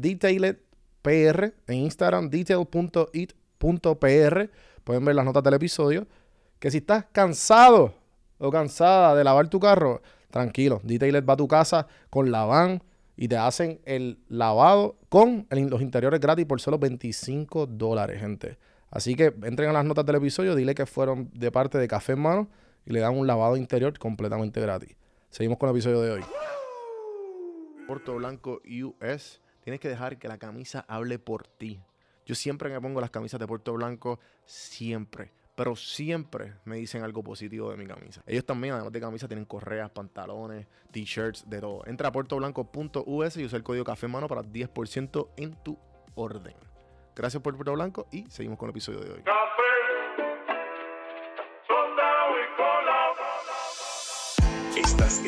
Detailed PR en Instagram, detail.it.pr. Pueden ver las notas del episodio. Que si estás cansado o cansada de lavar tu carro, tranquilo. Detailed va a tu casa con la van y te hacen el lavado con los interiores gratis por solo 25 dólares, gente. Así que entren a las notas del episodio, dile que fueron de parte de Café en Mano y le dan un lavado interior completamente gratis. Seguimos con el episodio de hoy. Puerto Blanco US, tienes que dejar que la camisa hable por ti. Yo siempre me pongo las camisas de Puerto Blanco, siempre, pero siempre me dicen algo positivo de mi camisa. Ellos también, además de camisa, tienen correas, pantalones, t-shirts, de todo. Entra a puertoblanco.us y usa el código Café Mano para 10% en tu orden. Gracias por Puerto Blanco y seguimos con el episodio de hoy. Estás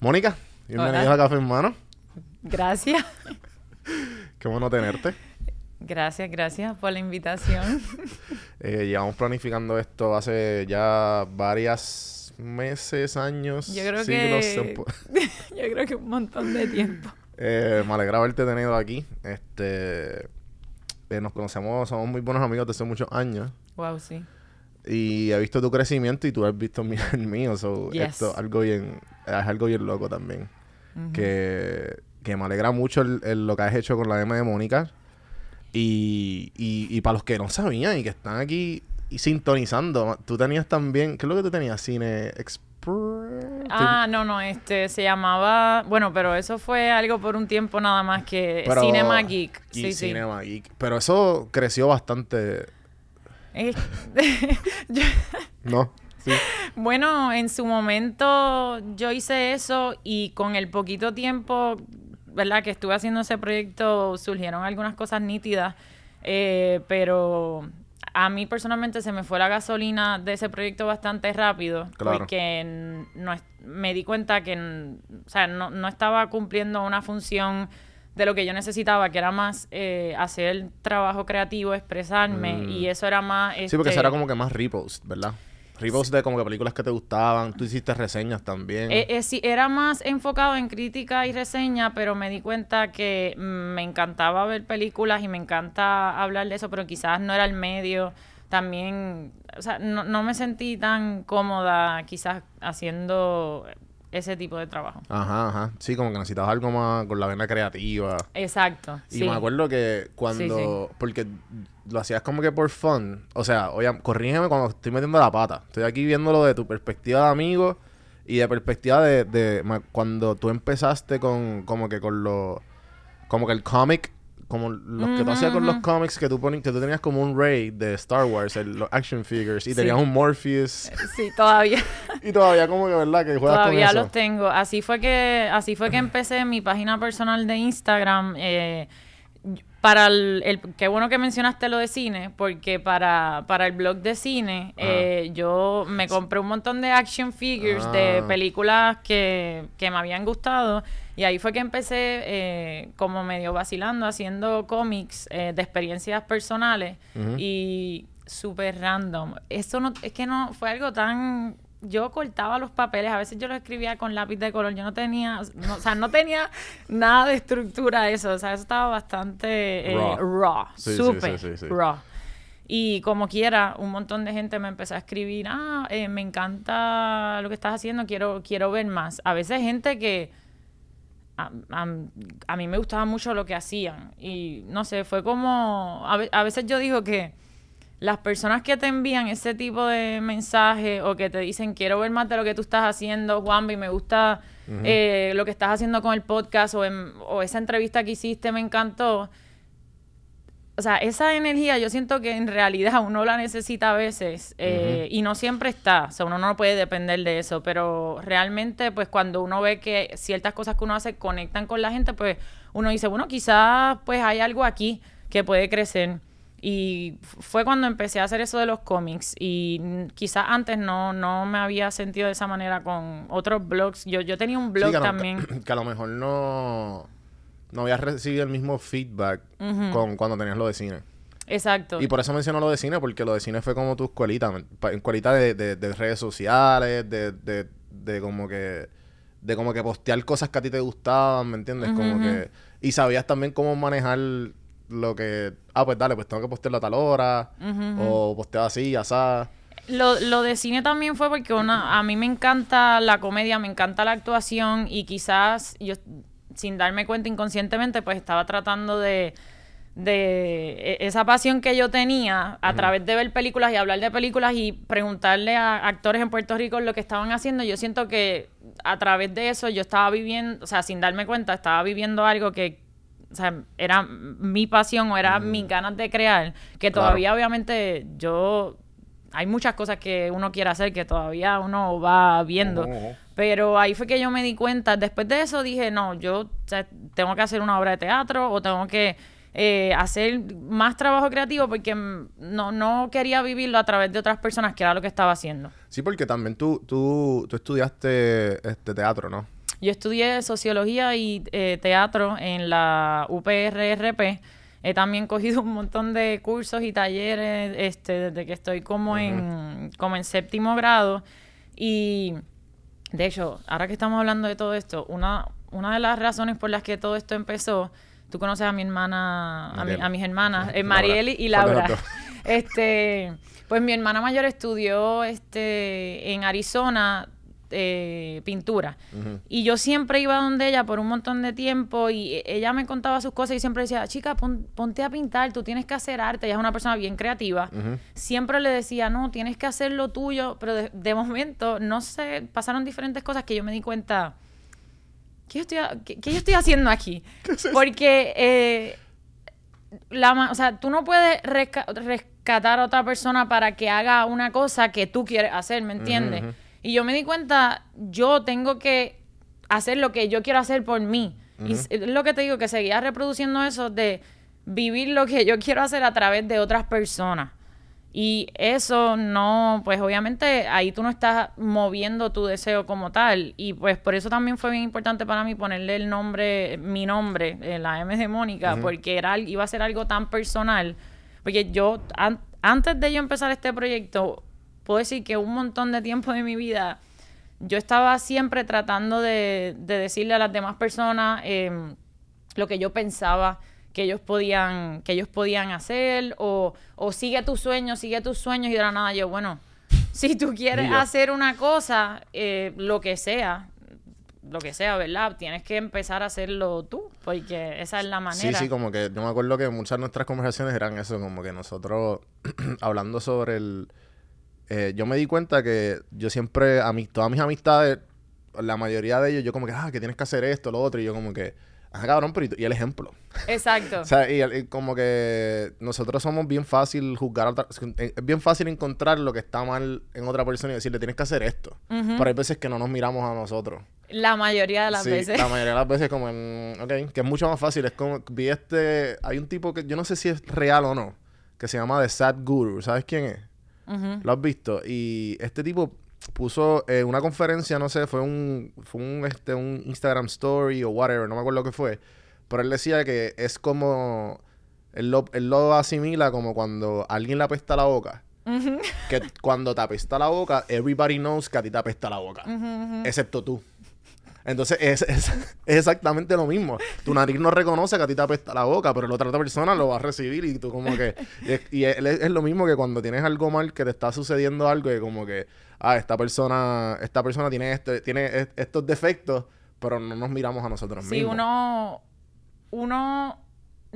Mónica, bienvenida a Café en Mano. Gracias. Qué bueno tenerte. Gracias, gracias por la invitación. Eh, llevamos planificando esto hace ya varias meses, años, Yo creo siglos. que- Yo creo que un montón de tiempo. Eh, me alegra haberte tenido aquí. Este, eh, nos conocemos, somos muy buenos amigos desde hace muchos años. Wow, sí. Y he visto tu crecimiento y tú has visto mi- el mío. So, Yes. esto algo bien, es algo bien loco también. que, que me alegra mucho el- el- lo que has hecho con la M de Mónica. Y, y, y para los que no sabían y que están aquí y sintonizando, tú tenías también, ¿qué es lo que tú tenías? Cine Express. Ah, no, no, este se llamaba, bueno, pero eso fue algo por un tiempo nada más que Pero- Cinema Geek. Sí, sí. Cinema Geek. Pero eso creció bastante, Es- yo- ¿no? Sí. Bueno, en su momento yo hice eso y con el poquito tiempo, ¿verdad? Que estuve haciendo ese proyecto surgieron algunas cosas nítidas, eh, pero a mí personalmente se me fue la gasolina de ese proyecto bastante rápido Claro. porque no me di cuenta que o sea, no, no estaba cumpliendo una función de lo que yo necesitaba, que era más eh, hacer trabajo creativo, expresarme, Mm. y eso era más... Sí, porque eso este, era como que más repost, ¿verdad? Repost de como que películas que te gustaban. Tú hiciste reseñas también. Eh, eh, sí, era más enfocado en crítica y reseña, pero me di cuenta que mm, me encantaba ver películas y me encanta hablar de eso, pero quizás no era el medio. También, o sea, no, no me sentí tan cómoda quizás haciendo ese tipo de trabajo. Ajá, ajá. Sí, como que necesitabas algo más con la vena creativa. Exacto. Y sí. me acuerdo que cuando... Porque lo hacías como que por fun. O sea, oye, corrígeme cuando estoy metiendo la pata. Estoy aquí viéndolo de tu perspectiva de amigo y de perspectiva de... de ma- cuando tú empezaste con... Como que con lo... Como que el cómic... Como los que tú hacías con los cómics que tú, ponías que tú tenías como un Ray de Star Wars, el- los action figures, y Sí. tenías un Morpheus. Sí, todavía. Y todavía como que, ¿verdad? Que juegas Todavía con eso. los tengo. Así fue que, así fue que empecé mi página personal de Instagram. eh, para el, el- qué bueno que mencionaste lo de cine, porque para, para el blog de cine, eh, yo me compré un montón de action figures de Ah. películas que, que me habían gustado. Y ahí fue que empecé eh, como medio vacilando, haciendo cómics eh, de experiencias personales y súper random. Eso no, es que no, fue algo tan... Yo cortaba los papeles, a veces yo los escribía con lápiz de color, yo no tenía, no, o sea, no tenía nada de estructura eso, o sea, eso estaba bastante eh, Raw. súper sí, sí, sí. raw. Y como quiera, un montón de gente me empezó a escribir, ah, eh, me encanta lo que estás haciendo, quiero, quiero ver más. A veces gente que a, a- a mí me gustaba mucho lo que hacían. Y no sé, fue como, a, a veces yo digo que las personas que te envían ese tipo de mensaje o que te dicen quiero ver más de lo que tú estás haciendo, Juanvi, me gusta eh, lo que estás haciendo con el podcast o, en- o esa entrevista que hiciste me encantó. O sea, esa energía yo siento que en realidad uno la necesita a veces eh, y no siempre está. O sea, uno no puede depender de eso, pero realmente pues cuando uno ve que ciertas cosas que uno hace conectan con la gente, pues uno dice, bueno, quizás pues hay algo aquí que puede crecer. Y fue cuando empecé a hacer eso de los cómics. Y quizás antes no, no me había sentido de esa manera con otros blogs. Yo, yo tenía un Sí, blog que, también. que a lo mejor no, no habías recibido el mismo feedback con cuando tenías lo de cine. Exacto. Y por eso menciono lo de cine, porque lo de cine fue como tu escuelita, escuelita de, de- de redes sociales, de, de, de como que de como que postear cosas que a ti te gustaban, ¿me entiendes? Como que y sabías también cómo manejar lo que ah, pues dale, pues tengo que postearlo a tal hora o posteo así, asá. Lo, lo de cine también fue porque una, a mí me encanta la comedia, me encanta la actuación y quizás yo, sin darme cuenta inconscientemente, pues estaba tratando de, de e- esa pasión que yo tenía a través de ver películas y hablar de películas y preguntarle a actores en Puerto Rico lo que estaban haciendo. Yo siento que a través de eso yo estaba viviendo, o sea, sin darme cuenta, estaba viviendo algo que o sea, era mi pasión o era mis ganas de crear, que Claro. todavía obviamente yo hay muchas cosas que uno quiere hacer que todavía uno va viendo. Pero ahí fue que yo me di cuenta. Después de eso dije, no, yo o sea, tengo que hacer una obra de teatro o tengo que eh, hacer más trabajo creativo porque mm, no, no quería vivirlo a través de otras personas, que era lo que estaba haciendo. Sí, porque también tú, tú, tú estudiaste este teatro, ¿no? Yo estudié sociología y eh, teatro en la UPRRP. He también cogido un montón de cursos y talleres este, desde que estoy como, en, como en séptimo grado. Y de hecho, ahora que estamos hablando de todo esto, una, una de las razones por las que todo esto empezó, tú conoces a mi hermana, a, mi- a mis hermanas, eh. Mariel y ¿Cuál de Laura. Este, pues mi hermana mayor estudió este, en Arizona eh, pintura. Y yo siempre iba donde ella por un montón de tiempo y e- ella me contaba sus cosas y siempre decía, chica, pon- ponte a pintar, tú tienes que hacer arte. Ella es una persona bien creativa. Siempre le decía, no, tienes que hacer lo tuyo, pero de, de momento, no sé, pasaron diferentes cosas que yo me di cuenta, ¿qué yo estoy, qué- qué yo estoy haciendo aquí? Porque... eh, la, o sea, tú no puedes resca- rescatar a otra persona para que haga una cosa que tú quieres hacer, ¿me entiendes? Y yo me di cuenta, yo tengo que hacer lo que yo quiero hacer por mí. Y es lo que te digo, que seguía reproduciendo eso de vivir lo que yo quiero hacer a través de otras personas. Y eso no, pues obviamente ahí tú no estás moviendo tu deseo como tal. Y pues por eso también fue bien importante para mí ponerle el nombre, mi nombre, eh, la M de Mónica, porque era, iba a ser algo tan personal. Porque yo, an- antes de yo empezar este proyecto, puedo decir que un montón de tiempo de mi vida, yo estaba siempre tratando de, de decirle a las demás personas em, lo que yo pensaba que ellos podían, que ellos podían hacer, o, o sigue tus sueños, sigue tus sueños, y de la nada yo, bueno, si tú quieres hacer una cosa, eh, lo que sea, lo que sea, ¿verdad? Tienes que empezar a hacerlo tú, porque esa es la Sí, manera. sí, como que yo me acuerdo que muchas de nuestras conversaciones eran eso, como que nosotros hablando sobre el... eh, yo me di cuenta que yo siempre, a mis, todas mis amistades, la mayoría de ellos, yo como que, ah, que tienes que hacer esto, lo otro, y yo como que, ah, cabrón, pero y, el ejemplo. Exacto. O sea, y, como que nosotros somos bien fácil juzgar, a otra- es bien fácil encontrar lo que está mal en otra persona y decirle, tienes que hacer esto. Pero hay veces que no nos miramos a nosotros. la mayoría de las Sí, veces. La mayoría de las veces como en, ok, que es mucho más fácil. Es como, vi este, hay un tipo que yo no sé si es real o no, que se llama The Sad Guru. ¿Sabes quién es? Lo has visto. Y este tipo puso eh, una conferencia, no sé, fue un, fue un, este, un Instagram story o whatever, no me acuerdo qué fue. Pero él decía que es como, él lo, él lo asimila como cuando alguien le apesta la boca. Que cuando te apesta la boca, everybody knows que a ti te apesta la boca. Excepto tú. Entonces es, es- es exactamente lo mismo. Tu nariz no reconoce que a ti te apesta la boca, pero la otra persona lo va a recibir y tú como que... Y, es, y es- es lo mismo que cuando tienes algo mal, que te está sucediendo algo y como que, ah, esta persona, esta persona tiene, este, tiene est- estos defectos, pero no nos miramos a nosotros Sí, mismos. uno, uno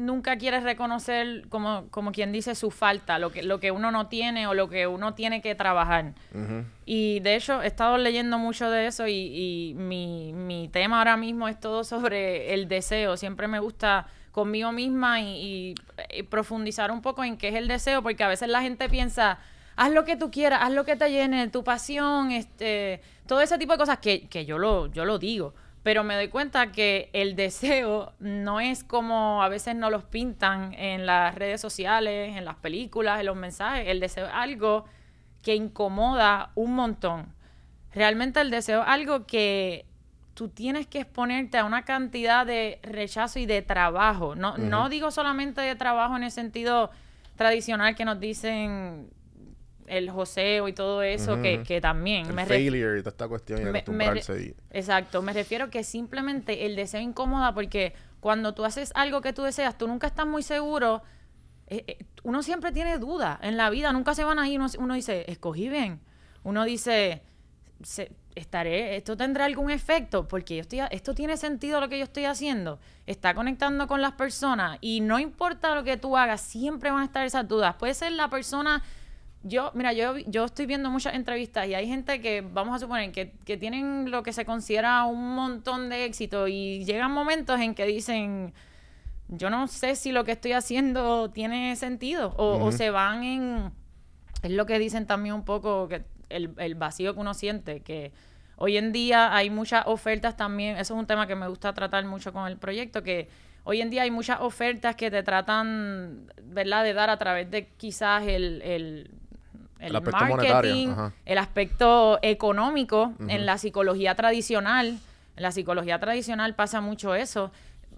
nunca quiere reconocer, como, como quien dice, su falta, lo que, lo que uno no tiene o lo que uno tiene que trabajar. Y de hecho, he estado leyendo mucho de eso y, y mi, mi tema ahora mismo es todo sobre el deseo. Siempre me gusta conmigo misma y, y, eh, profundizar un poco en qué es el deseo, porque a veces la gente piensa, haz lo que tú quieras, haz lo que te llene, tu pasión, este, todo ese tipo de cosas que, que yo, lo, yo lo digo. Pero me doy cuenta que el deseo no es como a veces nos los pintan en las redes sociales, en las películas, en los mensajes. El deseo es algo que incomoda un montón. Realmente el deseo es algo que tú tienes que exponerte a una cantidad de rechazo y de trabajo. No, no digo solamente de trabajo en el sentido tradicional que nos dicen el joseo y todo eso, que, que también El me failure y toda esta cuestión y me- me acostumbrarse. y- Exacto, me refiero que simplemente el deseo incomoda porque cuando tú haces algo que tú deseas, tú nunca estás muy seguro. eh, eh, uno siempre tiene dudas en la vida, nunca se van ahí. Uno, uno dice, escogí bien. Uno dice, se- estaré, esto tendrá algún efecto porque yo estoy, esto tiene sentido lo que yo estoy haciendo. Está conectando con las personas y no importa lo que tú hagas, siempre van a estar esas dudas. Puede ser la persona yo, mira, yo, yo estoy viendo muchas entrevistas y hay gente que, vamos a suponer, que, que tienen lo que se considera un montón de éxito y llegan momentos en que dicen, yo no sé si lo que estoy haciendo tiene sentido o, o se van en, es lo que dicen también un poco, que el, el vacío que uno siente, que hoy en día hay muchas ofertas también, eso es un tema que me gusta tratar mucho con el proyecto, que hoy en día hay muchas ofertas que te tratan, ¿verdad?, de dar a través de quizás el, el, El aspecto marketing, el aspecto económico, en la psicología tradicional, en la psicología tradicional pasa mucho eso.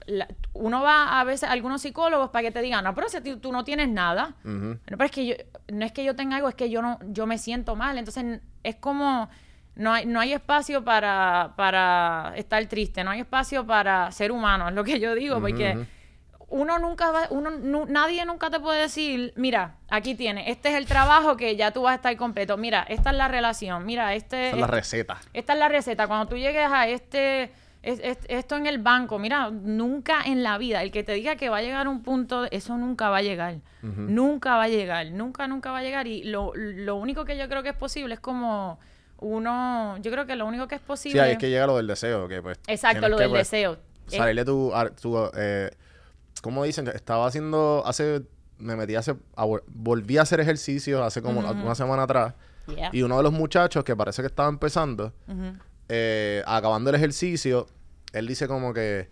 La- uno va a veces a algunos psicólogos para que te digan, no, pero si tú, tú no tienes nada. No, pero es que yo, no es que yo tenga algo, es que yo no, yo me siento mal. Entonces es como no hay, no hay espacio para, para estar triste, no hay espacio para ser humano, es lo que yo digo, porque uno nunca va, uno, nu- nadie nunca te puede decir, mira, aquí tienes, este es el trabajo que ya tú vas a estar completo, mira, esta es la relación, mira, este Esa es la receta. esta es la receta. Cuando tú llegues a este, es- es- esto en el banco, mira, nunca en la vida, el que te diga que va a llegar a un punto, eso nunca va a llegar. Nunca va a llegar, nunca, nunca va a llegar. Y lo, lo único que yo creo que es posible es como uno, yo creo que lo único que es Sí, posible... ahí es que llega lo del deseo. Que, pues, Exacto, lo que, del pues, deseo. Es- Salirle tu... tu eh, ¿Cómo dicen? Estaba haciendo... Hace... Me metí hace... a vol- volví a hacer ejercicio hace como una semana atrás. Yeah. Y uno de los muchachos que parece que estaba empezando, eh, acabando el ejercicio, él dice como que,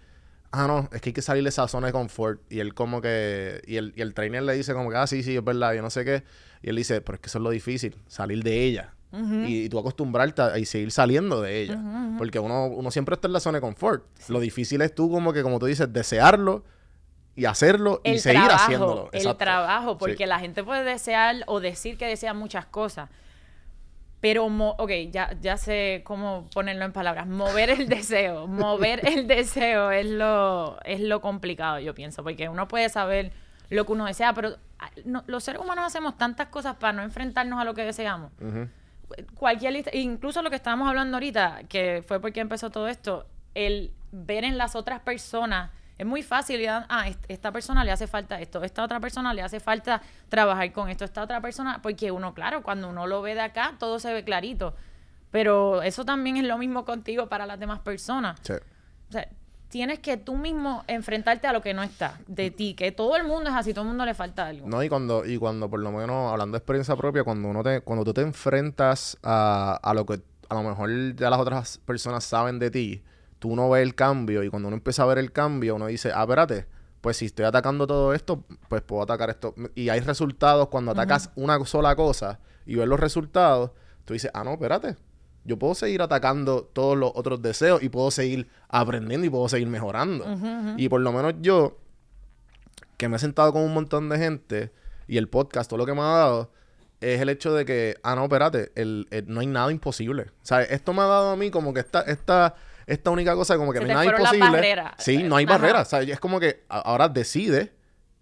ah, no, es que hay que salir de esa zona de confort. Y él como que, y el, y el trainer le dice como que, ah, sí, sí, es verdad, yo no sé qué. Y él dice, pero es que eso es lo difícil, salir de ella. y, y tú acostumbrarte a, y seguir saliendo de ella. Porque uno, uno siempre está en la zona de confort. Lo difícil es tú como que, como tú dices, desearlo y hacerlo y seguir trabajo, haciéndolo. El trabajo, porque Sí. la gente puede desear o decir que desea muchas cosas. Pero, ok, ya, ya sé cómo ponerlo en palabras. Mover el deseo. mover el deseo es lo, es lo complicado, yo pienso. Porque uno puede saber lo que uno desea, pero ah, no- los seres humanos hacemos tantas cosas para no enfrentarnos a lo que deseamos cualquier lista, incluso lo que estábamos hablando ahorita, que fue porque empezó todo esto, el ver en las otras personas, es muy fácil, y, ah, est- esta persona le hace falta esto, esta otra persona le hace falta trabajar con esto, esta otra persona, porque uno, claro, cuando uno lo ve de acá, todo se ve clarito, pero eso también es lo mismo contigo para las demás personas. Sí. O sea, tienes que tú mismo enfrentarte a lo que no está de ti, que todo el mundo es así, todo el mundo le falta algo. No, y cuando, y cuando por lo menos, hablando de experiencia propia, cuando uno te, cuando tú te enfrentas a, a lo que a lo mejor ya las otras personas saben de ti, tú no ves el cambio, y cuando uno empieza a ver el cambio, uno dice, ah, espérate, pues si estoy atacando todo esto, pues puedo atacar esto. Y hay resultados cuando atacas una sola cosa y ves los resultados, tú dices, ah, no, espérate. Yo puedo seguir atacando todos los otros deseos y puedo seguir aprendiendo y puedo seguir mejorando. Y por lo menos yo, que me he sentado con un montón de gente y el podcast, todo lo que me ha dado, es el hecho de que, ah, no, espérate, el, el- no hay nada imposible. O sea, esto me ha dado a mí como que esta, esta, esta única cosa, como que Se no hay nada imposible. barreras. Sí, no hay Ajá. barreras. O sea, es como que ahora decide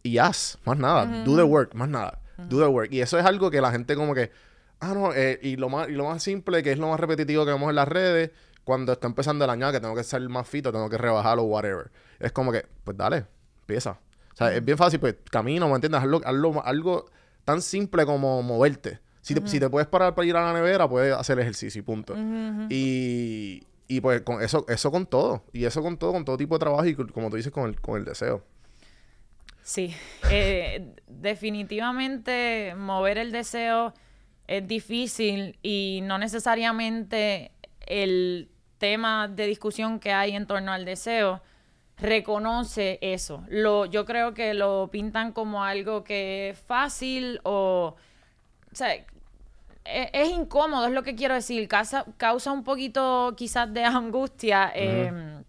y haz, más nada. Do the work, más nada. Do the work. Y eso es algo que la gente como que, ah, no, eh, y, lo más, y lo más simple, que es lo más repetitivo que vemos en las redes, cuando está empezando el año, ah, que tengo que ser más fito, tengo que rebajar o whatever. Es como que, pues dale, empieza. O sea, es bien fácil, pues camino, ¿me entiendes? Hazlo, hazlo- algo tan simple como moverte. Si, te, si te puedes parar para ir a la nevera, puedes hacer ejercicio y punto. y, y pues con eso, eso con todo. Y eso con todo, con todo tipo de trabajo y como tú dices, con el, con el deseo. Sí, eh, definitivamente mover el deseo es difícil y no necesariamente el temas de discusión que hay en torno al deseo, reconoce eso. Lo, yo creo que lo pintan como algo que es fácil o... e- es, incómodo, es lo que quiero decir. Causa, causa un poquito quizás de angustia eh,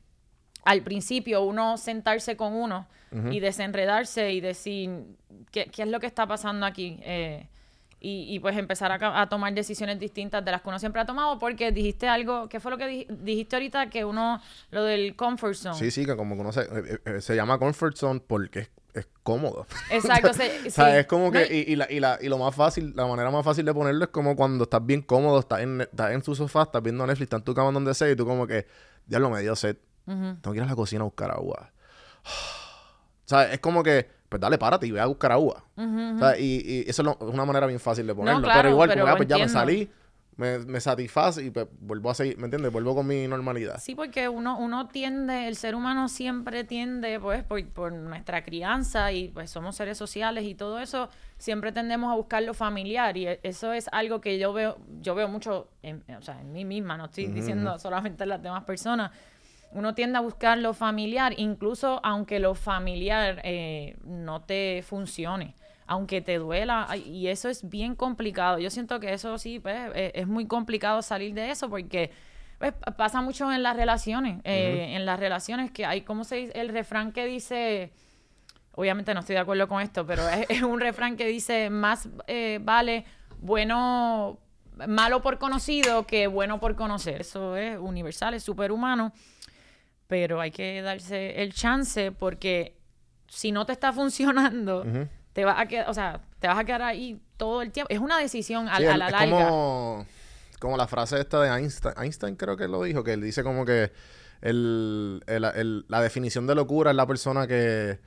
al principio uno sentarse con uno y desenredarse y decir qué, qué es lo que está pasando aquí. Eh, y, y, pues empezar a, a tomar decisiones distintas de las que uno siempre ha tomado porque dijiste algo, ¿qué fue lo que di- dijiste ahorita? Que uno, lo del comfort zone. Sí, sí, que como que uno se, eh, eh, se llama comfort zone porque es, es cómodo. Exacto, se- O sea, sí. es como que, No, y- y, la, y, la, y lo más fácil, la manera más fácil de ponerlo es como cuando estás bien cómodo, estás en, estás en tu sofá, estás viendo Netflix, estás en tu cama donde sea, y tú como que, diablo, me dio sed. Tengo que ir a la cocina a buscar agua. O sea, es como que, pues dale, párate y ve a buscar agua. O sea, y, y eso es, lo- una manera bien fácil de ponerlo. claro, pero igual, pero como, ah, pues ya me entiendo. salí, me, me satisface y pues vuelvo a seguir, ¿me entiendes? Vuelvo con mi normalidad. Sí, porque uno, uno tiende, el ser humano siempre tiende, pues, por, por nuestra crianza y pues somos seres sociales y todo eso, siempre tendemos a buscar lo familiar y e- eso es algo que yo veo, yo veo mucho, en, o sea, en mí misma, no estoy diciendo solamente en las demás personas. Uno tiende a buscar lo familiar, incluso aunque lo familiar eh, no te funcione, aunque te duela, y eso es bien complicado. Yo siento que eso sí, pues, eh, es muy complicado salir de eso porque pues, pasa mucho en las relaciones, eh, en las relaciones que hay, ¿cómo se dice? El refrán que dice, obviamente no estoy de acuerdo con esto, pero es, es un refrán que dice, más eh, vale bueno, malo por conocido que bueno por conocer. Eso es universal, es superhumano, pero hay que darse el chance porque si no te está funcionando, te vas a quedar, o sea, te vas a quedar ahí todo el tiempo. Es una decisión a, Sí, a la es larga. como, como la frase esta de Einstein. Einstein creo que lo dijo, que él dice como que el, el- el- la definición de locura es la persona que,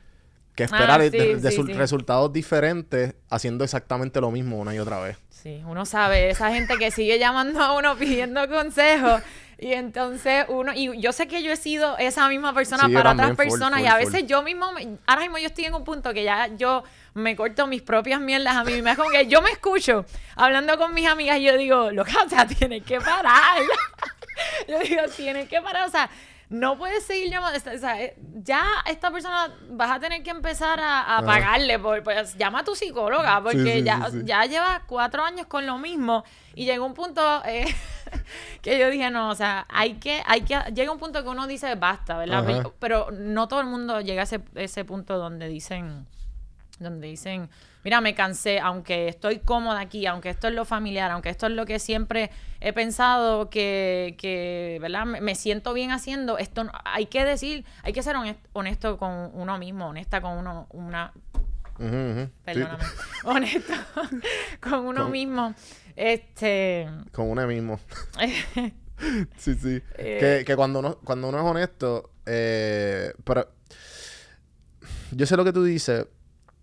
que espera Ah, sí, de- de sí, sus resultados diferentes haciendo exactamente lo mismo una y otra vez. Sí, uno sabe, esa gente que sigue llamando a uno pidiendo consejos. Y entonces uno, y yo sé que yo he sido esa misma persona Sí, para otras full, personas. y a veces full. yo mismo, me- ahora mismo yo estoy en un punto que ya yo me corto mis propias mierdas a mí misma. Es como que yo me escucho hablando con mis amigas y yo digo, loca, o sea, tienes que parar. yo digo, tienes que parar. O sea, no puedes seguir llamando. O sea, eh, ya esta persona vas a tener que empezar a, pagarle. Por, pues, llama a tu psicóloga porque sí, ya, sí, ya lleva cuatro años con lo mismo y llegó un punto eh, que yo dije, no, o sea, hay que, hay que, llega un punto que uno dice, basta, ¿verdad? Ajá. Pero no todo el mundo llega a ese, ese punto donde dicen, donde dicen, mira, me cansé, aunque estoy cómoda aquí, aunque esto es lo familiar, aunque esto es lo que siempre he pensado que, que ¿verdad? Me, siento bien haciendo, esto no- hay que decir, hay que ser honest- honesto con uno mismo, honesta con uno, una, perdóname, honesto con uno Con- mismo. Este, con uno mismo. Sí, sí. Eh. Que, que cuando uno, cuando uno es honesto, eh, pero yo sé lo que tú dices,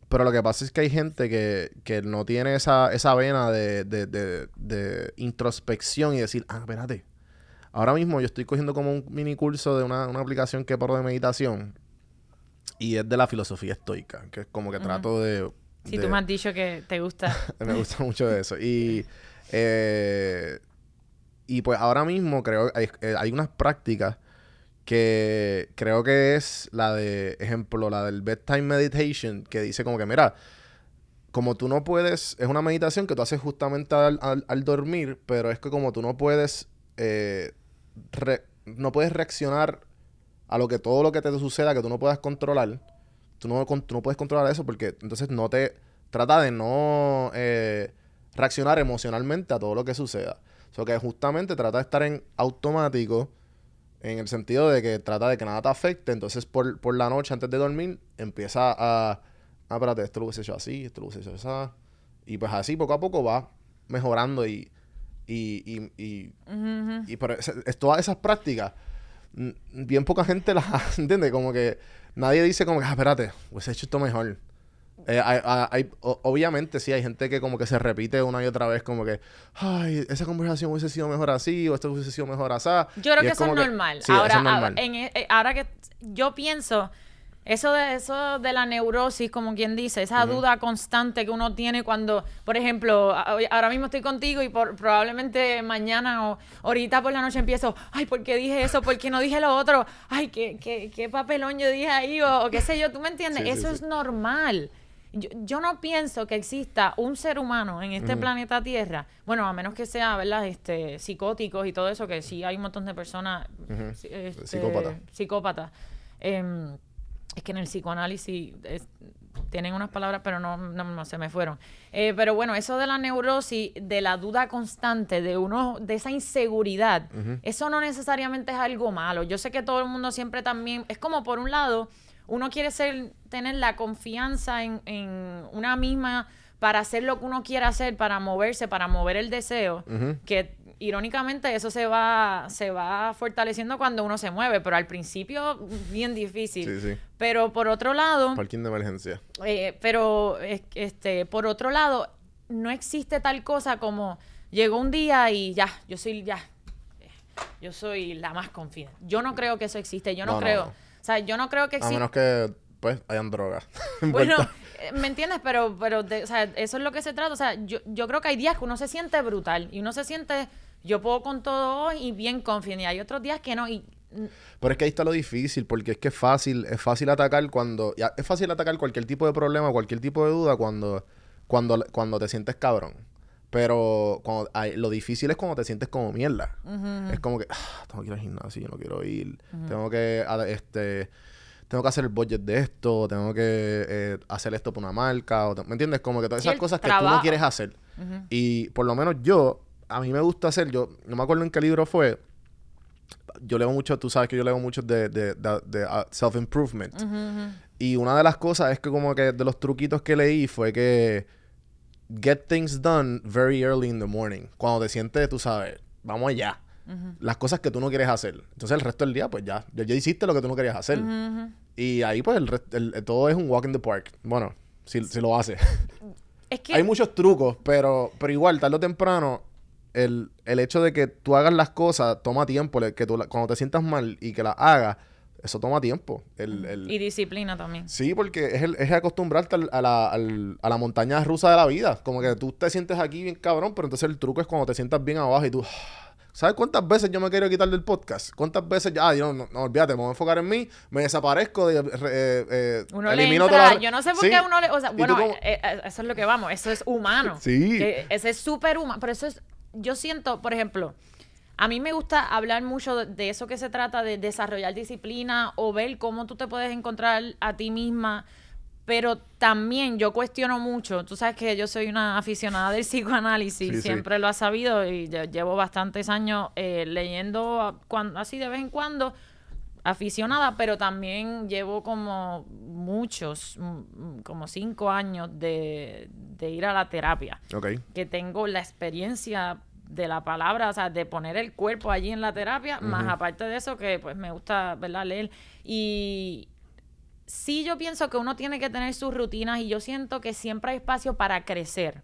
pero lo que pasa es que hay gente que, que no tiene esa, esa vena de, de, de, de introspección y decir, ah, espérate. Ahora mismo yo estoy cogiendo como un mini curso de una, una aplicación que paro de meditación y es de la filosofía estoica, que es como que trato de... si de- tú me has dicho que te gusta. me gusta mucho eso. Y, eh, y pues ahora mismo creo que hay, eh, hay unas prácticas que creo que es la de, ejemplo, la del bedtime meditation, que dice como que, mira, como tú no puedes, es una meditación que tú haces justamente al, al- dormir, pero es que como tú no puedes, eh, re- no puedes reaccionar a lo que todo lo que te suceda, que tú no puedas controlar, tú no, con- tú no puedes controlar eso porque entonces no te, trata de no eh, reaccionar emocionalmente a todo lo que suceda. O sea, que justamente trata de estar en automático en el sentido de que trata de que nada te afecte. Entonces, por, por la noche, antes de dormir, empieza a... Ah, espérate, esto lo hubiese hecho así, esto lo hubiese hecho así. Y pues así, poco a poco, va mejorando y... Y, y, y, y pero es, es todas esas prácticas, bien poca gente las entiende. Como que nadie dice como que, ah, espérate, hubiese hecho esto mejor. Eh, hay, obviamente sí, hay gente que como que se repite una y otra vez como que, ay, esa conversación hubiese sido mejor así o esto hubiese sido mejor así. Yo creo que eso es normal. sí, ahora, eso es normal. en e- eh, ahora que yo pienso, Eso de, eso de la neurosis, como quien dice, esa duda constante que uno tiene cuando, por ejemplo, ahora mismo estoy contigo y por, probablemente mañana o ahorita por la noche empiezo, ay, ¿por qué dije eso? ¿Por qué no dije lo otro? Ay, ¿qué, qué, qué papelón yo dije ahí? O, o qué sé yo, ¿tú me entiendes? Sí, eso sí. es normal. Yo, yo no pienso que exista un ser humano en este planeta Tierra, bueno, a menos que sea, ¿verdad? Este, psicóticos y todo eso, que sí hay un montón de personas este, Psicópatas. Em, es que en el psicoanálisis es- tienen unas palabras, pero no, no, no se me fueron. Eh, pero bueno, eso de la neurosis, de la duda constante, de uno, de esa inseguridad, eso no necesariamente es algo malo. Yo sé que todo el mundo siempre también, es como por un lado, uno quiere ser, tener la confianza en, en una misma para hacer lo que uno quiera hacer, para moverse, para mover el deseo, que irónicamente eso se va, se va fortaleciendo cuando uno se mueve, pero al principio bien difícil. Sí, sí. Pero por otro lado, Parking de emergencia. eh, pero es- este, por otro lado, no existe tal cosa como llegó un día y ya, yo soy ya, eh, yo soy la más confidente. Yo no creo que eso existe, yo no, creo. no. O sea, yo no creo que A exista. menos que, pues, hayan drogas. Bueno, eh, ¿me entiendes? Pero, pero de- o sea, eso es lo que se trata. O sea, yo, yo creo que hay días que uno se siente brutal y uno se siente, yo puedo con todo hoy y bien confident. Y hay otros días que no. Y Pero es que ahí está lo difícil, porque es que es fácil, es fácil atacar cuando, ya, es fácil atacar cualquier tipo de problema, cualquier tipo de duda cuando, cuando, cuando te sientes cabrón. Pero cuando, ay, lo difícil es cuando te sientes como mierda. Es como que, "Ah, tengo que ir al gimnasio, yo no quiero ir. Tengo que, este, tengo que hacer el budget de esto, tengo que eh, hacer esto por una marca, o ¿me entiendes? Como que todas esas cosas que tú no quieres hacer. Y por lo menos yo, a mí me gusta hacer, yo no me acuerdo en qué libro fue, yo leo mucho, tú sabes que yo leo mucho de, de, de- de, uh, self-improvement. Y una de las cosas es que como que de los truquitos que leí fue que get things done very early in the morning. Cuando te sientes, tú sabes, vamos allá. Las cosas que tú no quieres hacer. Entonces el resto del día, pues ya, ya, ya hiciste lo que tú no querías hacer. Y ahí pues el, el- el- todo es un walk in the park. Bueno, si, si lo hace. es que Hay muchos trucos, pero, pero igual, tarde o temprano, el, el hecho de que tú hagas las cosas toma tiempo. Que tú cuando te sientas mal y que las hagas, eso toma tiempo. El, el- y disciplina también. Sí, porque es, el, es acostumbrarte al- a, la, al- a la montaña rusa de la vida. Como que tú te sientes aquí bien cabrón, pero entonces el truco es cuando te sientas bien abajo y tú... ¿Sabes cuántas veces yo me quiero quitar del podcast? ¿Cuántas veces ya, ah, yo no, no, olvídate, me voy a enfocar en mí, me desaparezco, de, eh, eh, Uno le elimino entra, toda la- yo no sé por Sí. qué uno le, o sea, bueno, eh, eh, eso es lo que vamos, eso es humano. Sí. Que ese es súper humano, pero eso es, yo siento, por ejemplo, a mí me gusta hablar mucho de, de eso que se trata de desarrollar disciplina o ver cómo tú te puedes encontrar a ti misma, pero también yo cuestiono mucho, tú sabes que yo soy una aficionada del psicoanálisis, Sí, sí. siempre lo has sabido y lle- llevo bastantes años eh, leyendo a- cuan- así de vez en cuando aficionada, pero también llevo como muchos, mm, como cinco años de, de ir a la terapia, Ok. que tengo la experiencia de la palabra, o sea, de poner el cuerpo allí en la terapia, más aparte de eso que pues me gusta, ¿verdad? Leer. Y sí yo pienso que uno tiene que tener sus rutinas y yo siento que siempre hay espacio para crecer.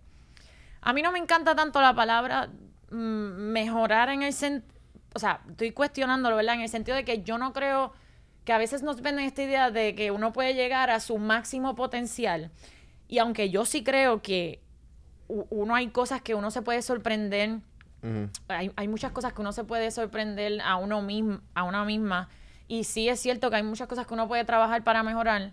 A mí no me encanta tanto la palabra mm, mejorar en el sentido, o sea, estoy cuestionándolo, ¿verdad? En el sentido de que yo no creo que a veces nos venden esta idea de que uno puede llegar a su máximo potencial. Y aunque yo sí creo que uno hay cosas que uno se puede sorprender, hay, hay muchas cosas que uno se puede sorprender a uno mismo, a una misma. Y sí es cierto que hay muchas cosas que uno puede trabajar para mejorar.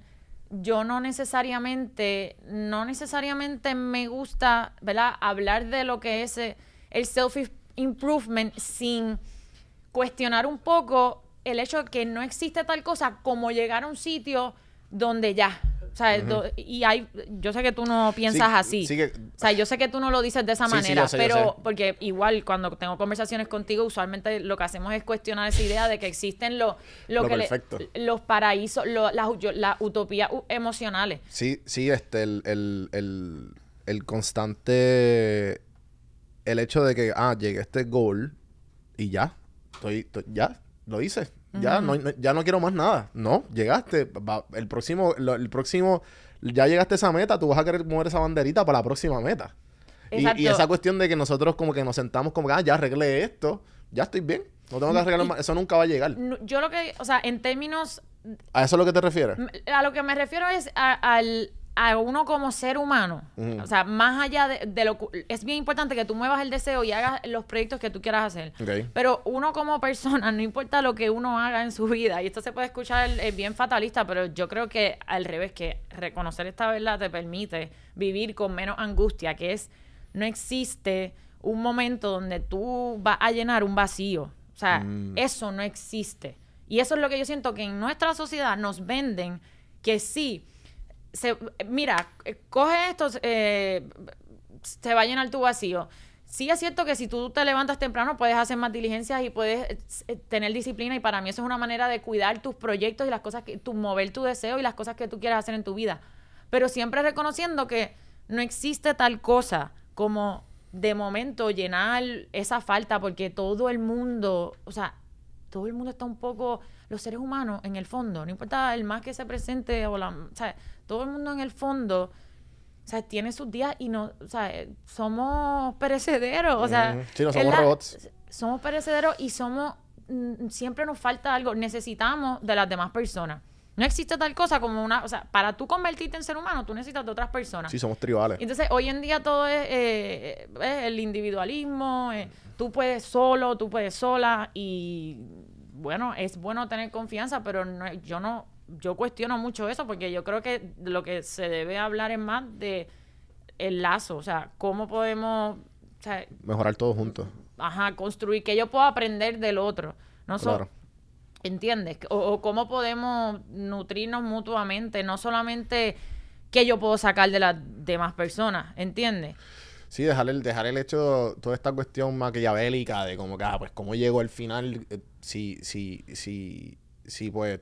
Yo no necesariamente, no necesariamente me gusta, ¿verdad? Hablar de lo que es eh, el self-improvement sin cuestionar un poco el hecho de que no existe tal cosa como llegar a un sitio donde ya. O sea, y hay, yo sé que tú no piensas Sí, así. sí que- O sea, yo sé que tú no lo dices de esa Sí, manera, sé, pero porque igual cuando tengo conversaciones contigo, usualmente lo que hacemos es cuestionar esa idea de que existen lo, lo Lo que le- perfecto. los paraísos, lo- las, utopías emocionales. Sí, sí, este, el, el, el, el constante, el hecho de que, ah, llegué a este goal y ya, estoy, estoy- ya, lo hice, ya, no, no- ya no quiero más nada, no, llegaste, va- el próximo, lo- el próximo, ya llegaste a esa meta, tú vas a querer mover esa banderita para la próxima meta. Y, y esa cuestión de que nosotros como que nos sentamos como que, ah, ya arreglé esto, ya estoy bien. No tengo que arreglar más. Eso nunca va a llegar. Yo lo que, o sea, en términos ¿A eso es lo que te refieres? A lo que me refiero es a, al- a uno como ser humano. O sea, más allá de, de lo... Es bien importante que tú muevas el deseo y hagas los proyectos que tú quieras hacer. Pero uno como persona, no importa lo que uno haga en su vida, y esto se puede escuchar eh, bien fatalista, pero yo creo que al revés, que reconocer esta verdad te permite vivir con menos angustia, que es, no existe un momento donde tú vas a llenar un vacío. O sea, Mm. eso no existe. Y eso es lo que yo siento que en nuestra sociedad nos venden que sí. Mira, eh, coge esto, eh, se va a llenar tu vacío. Sí es cierto que si tú te levantas temprano puedes hacer más diligencias y puedes eh, eh, tener disciplina y para mí eso es una manera de cuidar tus proyectos y las cosas que, tu, mover tu deseo y las cosas que tú quieras hacer en tu vida. Pero siempre reconociendo que no existe tal cosa como de momento llenar esa falta porque todo el mundo, o sea, todo el mundo está un poco, los seres humanos en el fondo, no importa el más que se presente o la, todo el mundo en el fondo, o sea, tiene sus días y no, o sea, eh, somos perecederos, o sea. Sí, no somos robots. Somos perecederos y somos, mm, siempre nos falta algo, necesitamos de las demás personas. No existe tal cosa como una, o sea, para tú convertirte en ser humano, tú necesitas de otras personas. Sí, somos tribales. Entonces, hoy en día todo es eh, eh, el individualismo, eh, tú puedes solo, tú puedes sola y bueno, es bueno tener confianza, pero no- yo no, yo cuestiono mucho eso porque yo creo que lo que se debe hablar es más de el lazo, o sea, cómo podemos, o sea, Mejorar todos juntos. ajá, construir, que yo pueda aprender del otro, no so- Claro. ¿Entiendes? O, o cómo podemos nutrirnos mutuamente, no solamente que yo puedo sacar de las demás personas, ¿entiendes? Sí, dejar el, dejar el hecho, toda esta cuestión maquiavélica de como que, ah, pues, cómo llego al final, eh, si, si, si, si, pues,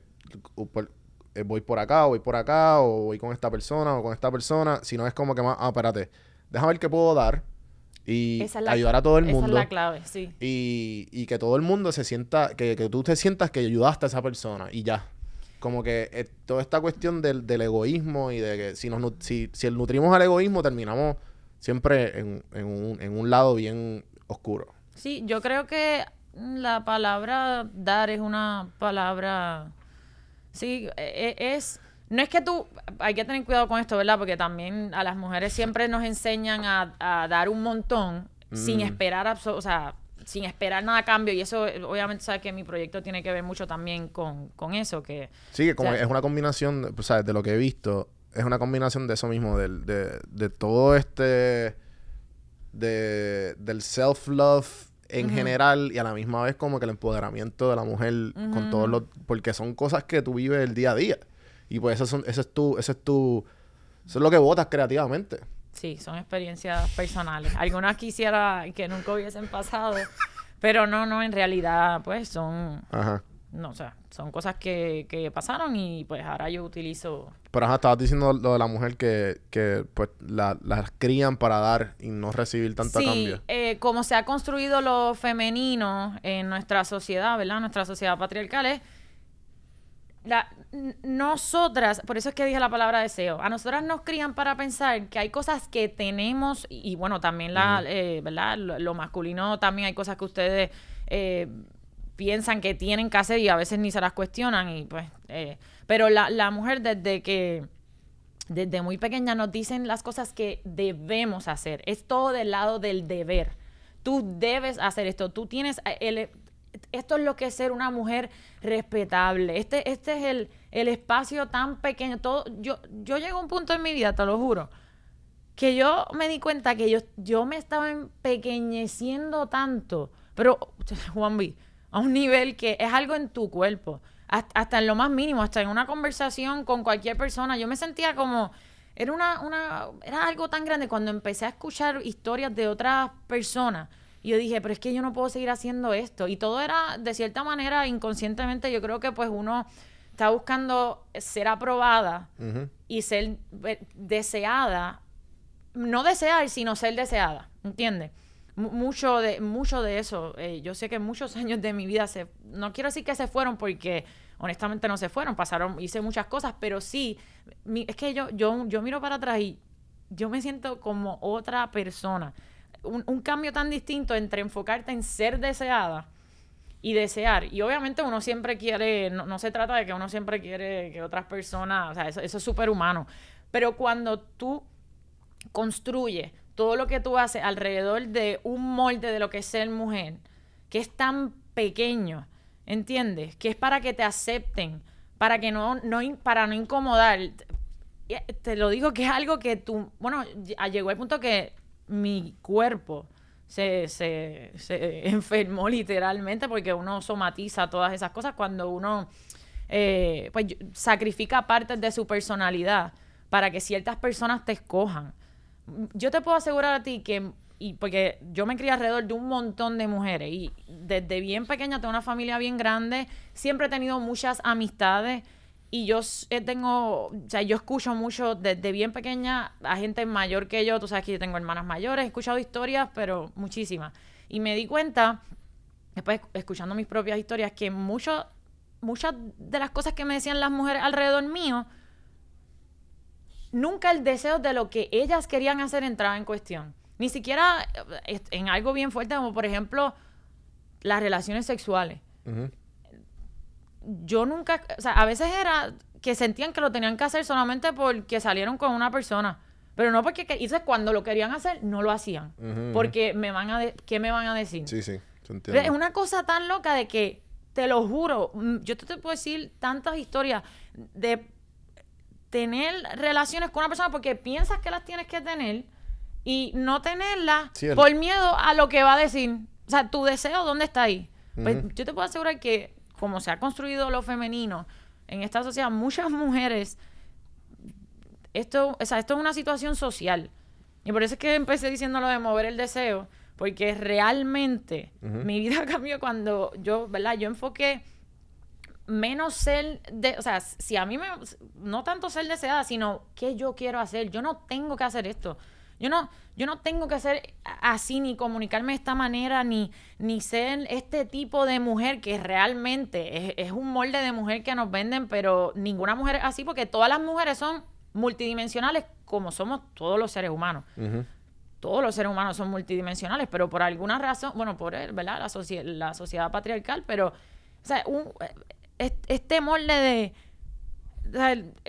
por- eh, voy por acá, o voy por acá, o voy con esta persona, o con esta persona, si no es como que más, ah, espérate, déjame ver qué puedo dar y Esa es ayudar a todo el Esa mundo. es la clave, sí. y, y que todo el mundo se sienta, que, que tú te sientas que ayudaste a esa persona y ya. Como que eh, toda esta cuestión del, del egoísmo y de que si nos si, si nutrimos al egoísmo terminamos siempre en, en un, en un lado bien oscuro. Sí, yo creo que la palabra dar es una palabra. Sí, e- e- es. No es que tú. Hay que tener cuidado con esto, ¿verdad? Porque también a las mujeres siempre nos enseñan a, a dar un montón sin Mm. esperar. abso- O sea, sin esperar nada a cambio. Y eso, obviamente, sabes que mi proyecto tiene que ver mucho también con, con eso. Que. Sí, que como O sea- es una combinación, de- o sea, de lo que he visto, es una combinación de eso mismo, del, de, de todo este, de, del self-love en general y a la misma vez como que el empoderamiento de la mujer con todos los, porque son cosas que tú vives el día a día. Y pues eso, son, eso es tu, eso es tu, eso es lo que votas creativamente. Sí, son experiencias personales. Algunas quisiera que nunca hubiesen pasado. Pero no, no, en realidad, pues son. Ajá. No, o sea, son cosas que, que pasaron y pues ahora yo utilizo. Pero ajá, estabas diciendo lo de la mujer que, que pues la- las crían para dar y no recibir tanto a sí, cambio. eh, como se ha construido lo femenino en nuestra sociedad, ¿verdad? Nuestra sociedad patriarcal es. La, nosotras, por eso es que dije la palabra deseo, a nosotras nos crían para pensar que hay cosas que tenemos, y, y bueno, también la, eh, ¿verdad? Lo, lo masculino también hay cosas que ustedes eh, piensan que tienen que hacer y a veces ni se las cuestionan, y pues, eh, pero la, la mujer desde que desde muy pequeña nos dicen las cosas que debemos hacer. Es todo del lado del deber. Tú debes hacer esto. Tú tienes eh, el, esto es lo que es ser una mujer respetable. Este, este es el, el espacio tan pequeño. Todo, yo, yo llego a un punto en mi vida, te lo juro, que yo me di cuenta que yo, yo me estaba empequeñeciendo tanto. Pero, Juan a un nivel que es algo en tu cuerpo. Hasta, hasta en lo más mínimo, hasta en una conversación con cualquier persona. Yo me sentía como. Era una, una. Era algo tan grande cuando empecé a escuchar historias de otras personas. Y yo dije, pero es que yo no puedo seguir haciendo esto. Y todo era, de cierta manera, inconscientemente, yo creo que pues uno está buscando ser aprobada y ser deseada, no desear, sino ser deseada, ¿entiendes? Mu- mucho de, mucho de eso, eh, yo sé que muchos años de mi vida se, no quiero decir que se fueron porque honestamente no se fueron, pasaron, hice muchas cosas, pero sí, mi- es que yo, yo, yo miro para atrás y yo me siento como otra persona. Un, un cambio tan distinto entre enfocarte en ser deseada y desear. Y obviamente uno siempre quiere, no, no se trata de que uno siempre quiere que otras personas, o sea, eso, eso es súper humano. Pero cuando tú construyes todo lo que tú haces alrededor de un molde de lo que es ser mujer, que es tan pequeño, ¿entiendes? Que es para que te acepten, para que no, no para no incomodar. Eh, Te lo digo que es algo que tú, bueno, ll- llegó el punto que mi cuerpo se, se, se enfermó literalmente porque uno somatiza todas esas cosas cuando uno eh, pues, sacrifica partes de su personalidad para que ciertas personas te escojan. Yo te puedo asegurar a ti que, y porque yo me crié alrededor de un montón de mujeres y desde bien pequeña tengo una familia bien grande, siempre he tenido muchas amistades y yo eh, tengo, o sea, yo escucho mucho desde bien pequeña a gente mayor que yo, tú sabes que yo tengo hermanas mayores, he escuchado historias, pero muchísimas. Y me di cuenta, después escuchando mis propias historias, que mucho, muchas de las cosas que me decían las mujeres alrededor mío, nunca el deseo de lo que ellas querían hacer entraba en cuestión. Ni siquiera eh, en algo bien fuerte como por ejemplo las relaciones sexuales. Yo nunca, o sea, a veces era que sentían que lo tenían que hacer solamente porque salieron con una persona. Pero no porque, entonces cuando lo querían hacer, no lo hacían. Porque me van a, de- ¿qué me van a decir? Sí, sí. Es una cosa tan loca de que, te lo juro, mm, yo te, te puedo decir tantas historias de tener relaciones con una persona porque piensas que las tienes que tener y no tenerlas por miedo a lo que va a decir. O sea, tu deseo, ¿dónde está ahí? Pues yo te puedo asegurar que, como se ha construido lo femenino en esta sociedad, muchas mujeres esto, o sea, esto es una situación social. Y por eso es que empecé diciendo lo de mover el deseo, porque realmente mi vida cambió cuando yo, ¿verdad? Yo enfoqué menos ser de, o sea, si a mí me no tanto ser deseada, sino qué yo quiero hacer. Yo no tengo que hacer esto. Yo no yo no tengo que ser así ni comunicarme de esta manera ni ni ser este tipo de mujer que realmente es, es un molde de mujer que nos venden, pero ninguna mujer es así porque todas las mujeres son multidimensionales como somos todos los seres humanos todos los seres humanos son multidimensionales, pero por alguna razón, bueno, por él, ¿verdad? La, la sociedad patriarcal, pero, o sea, un- este molde de,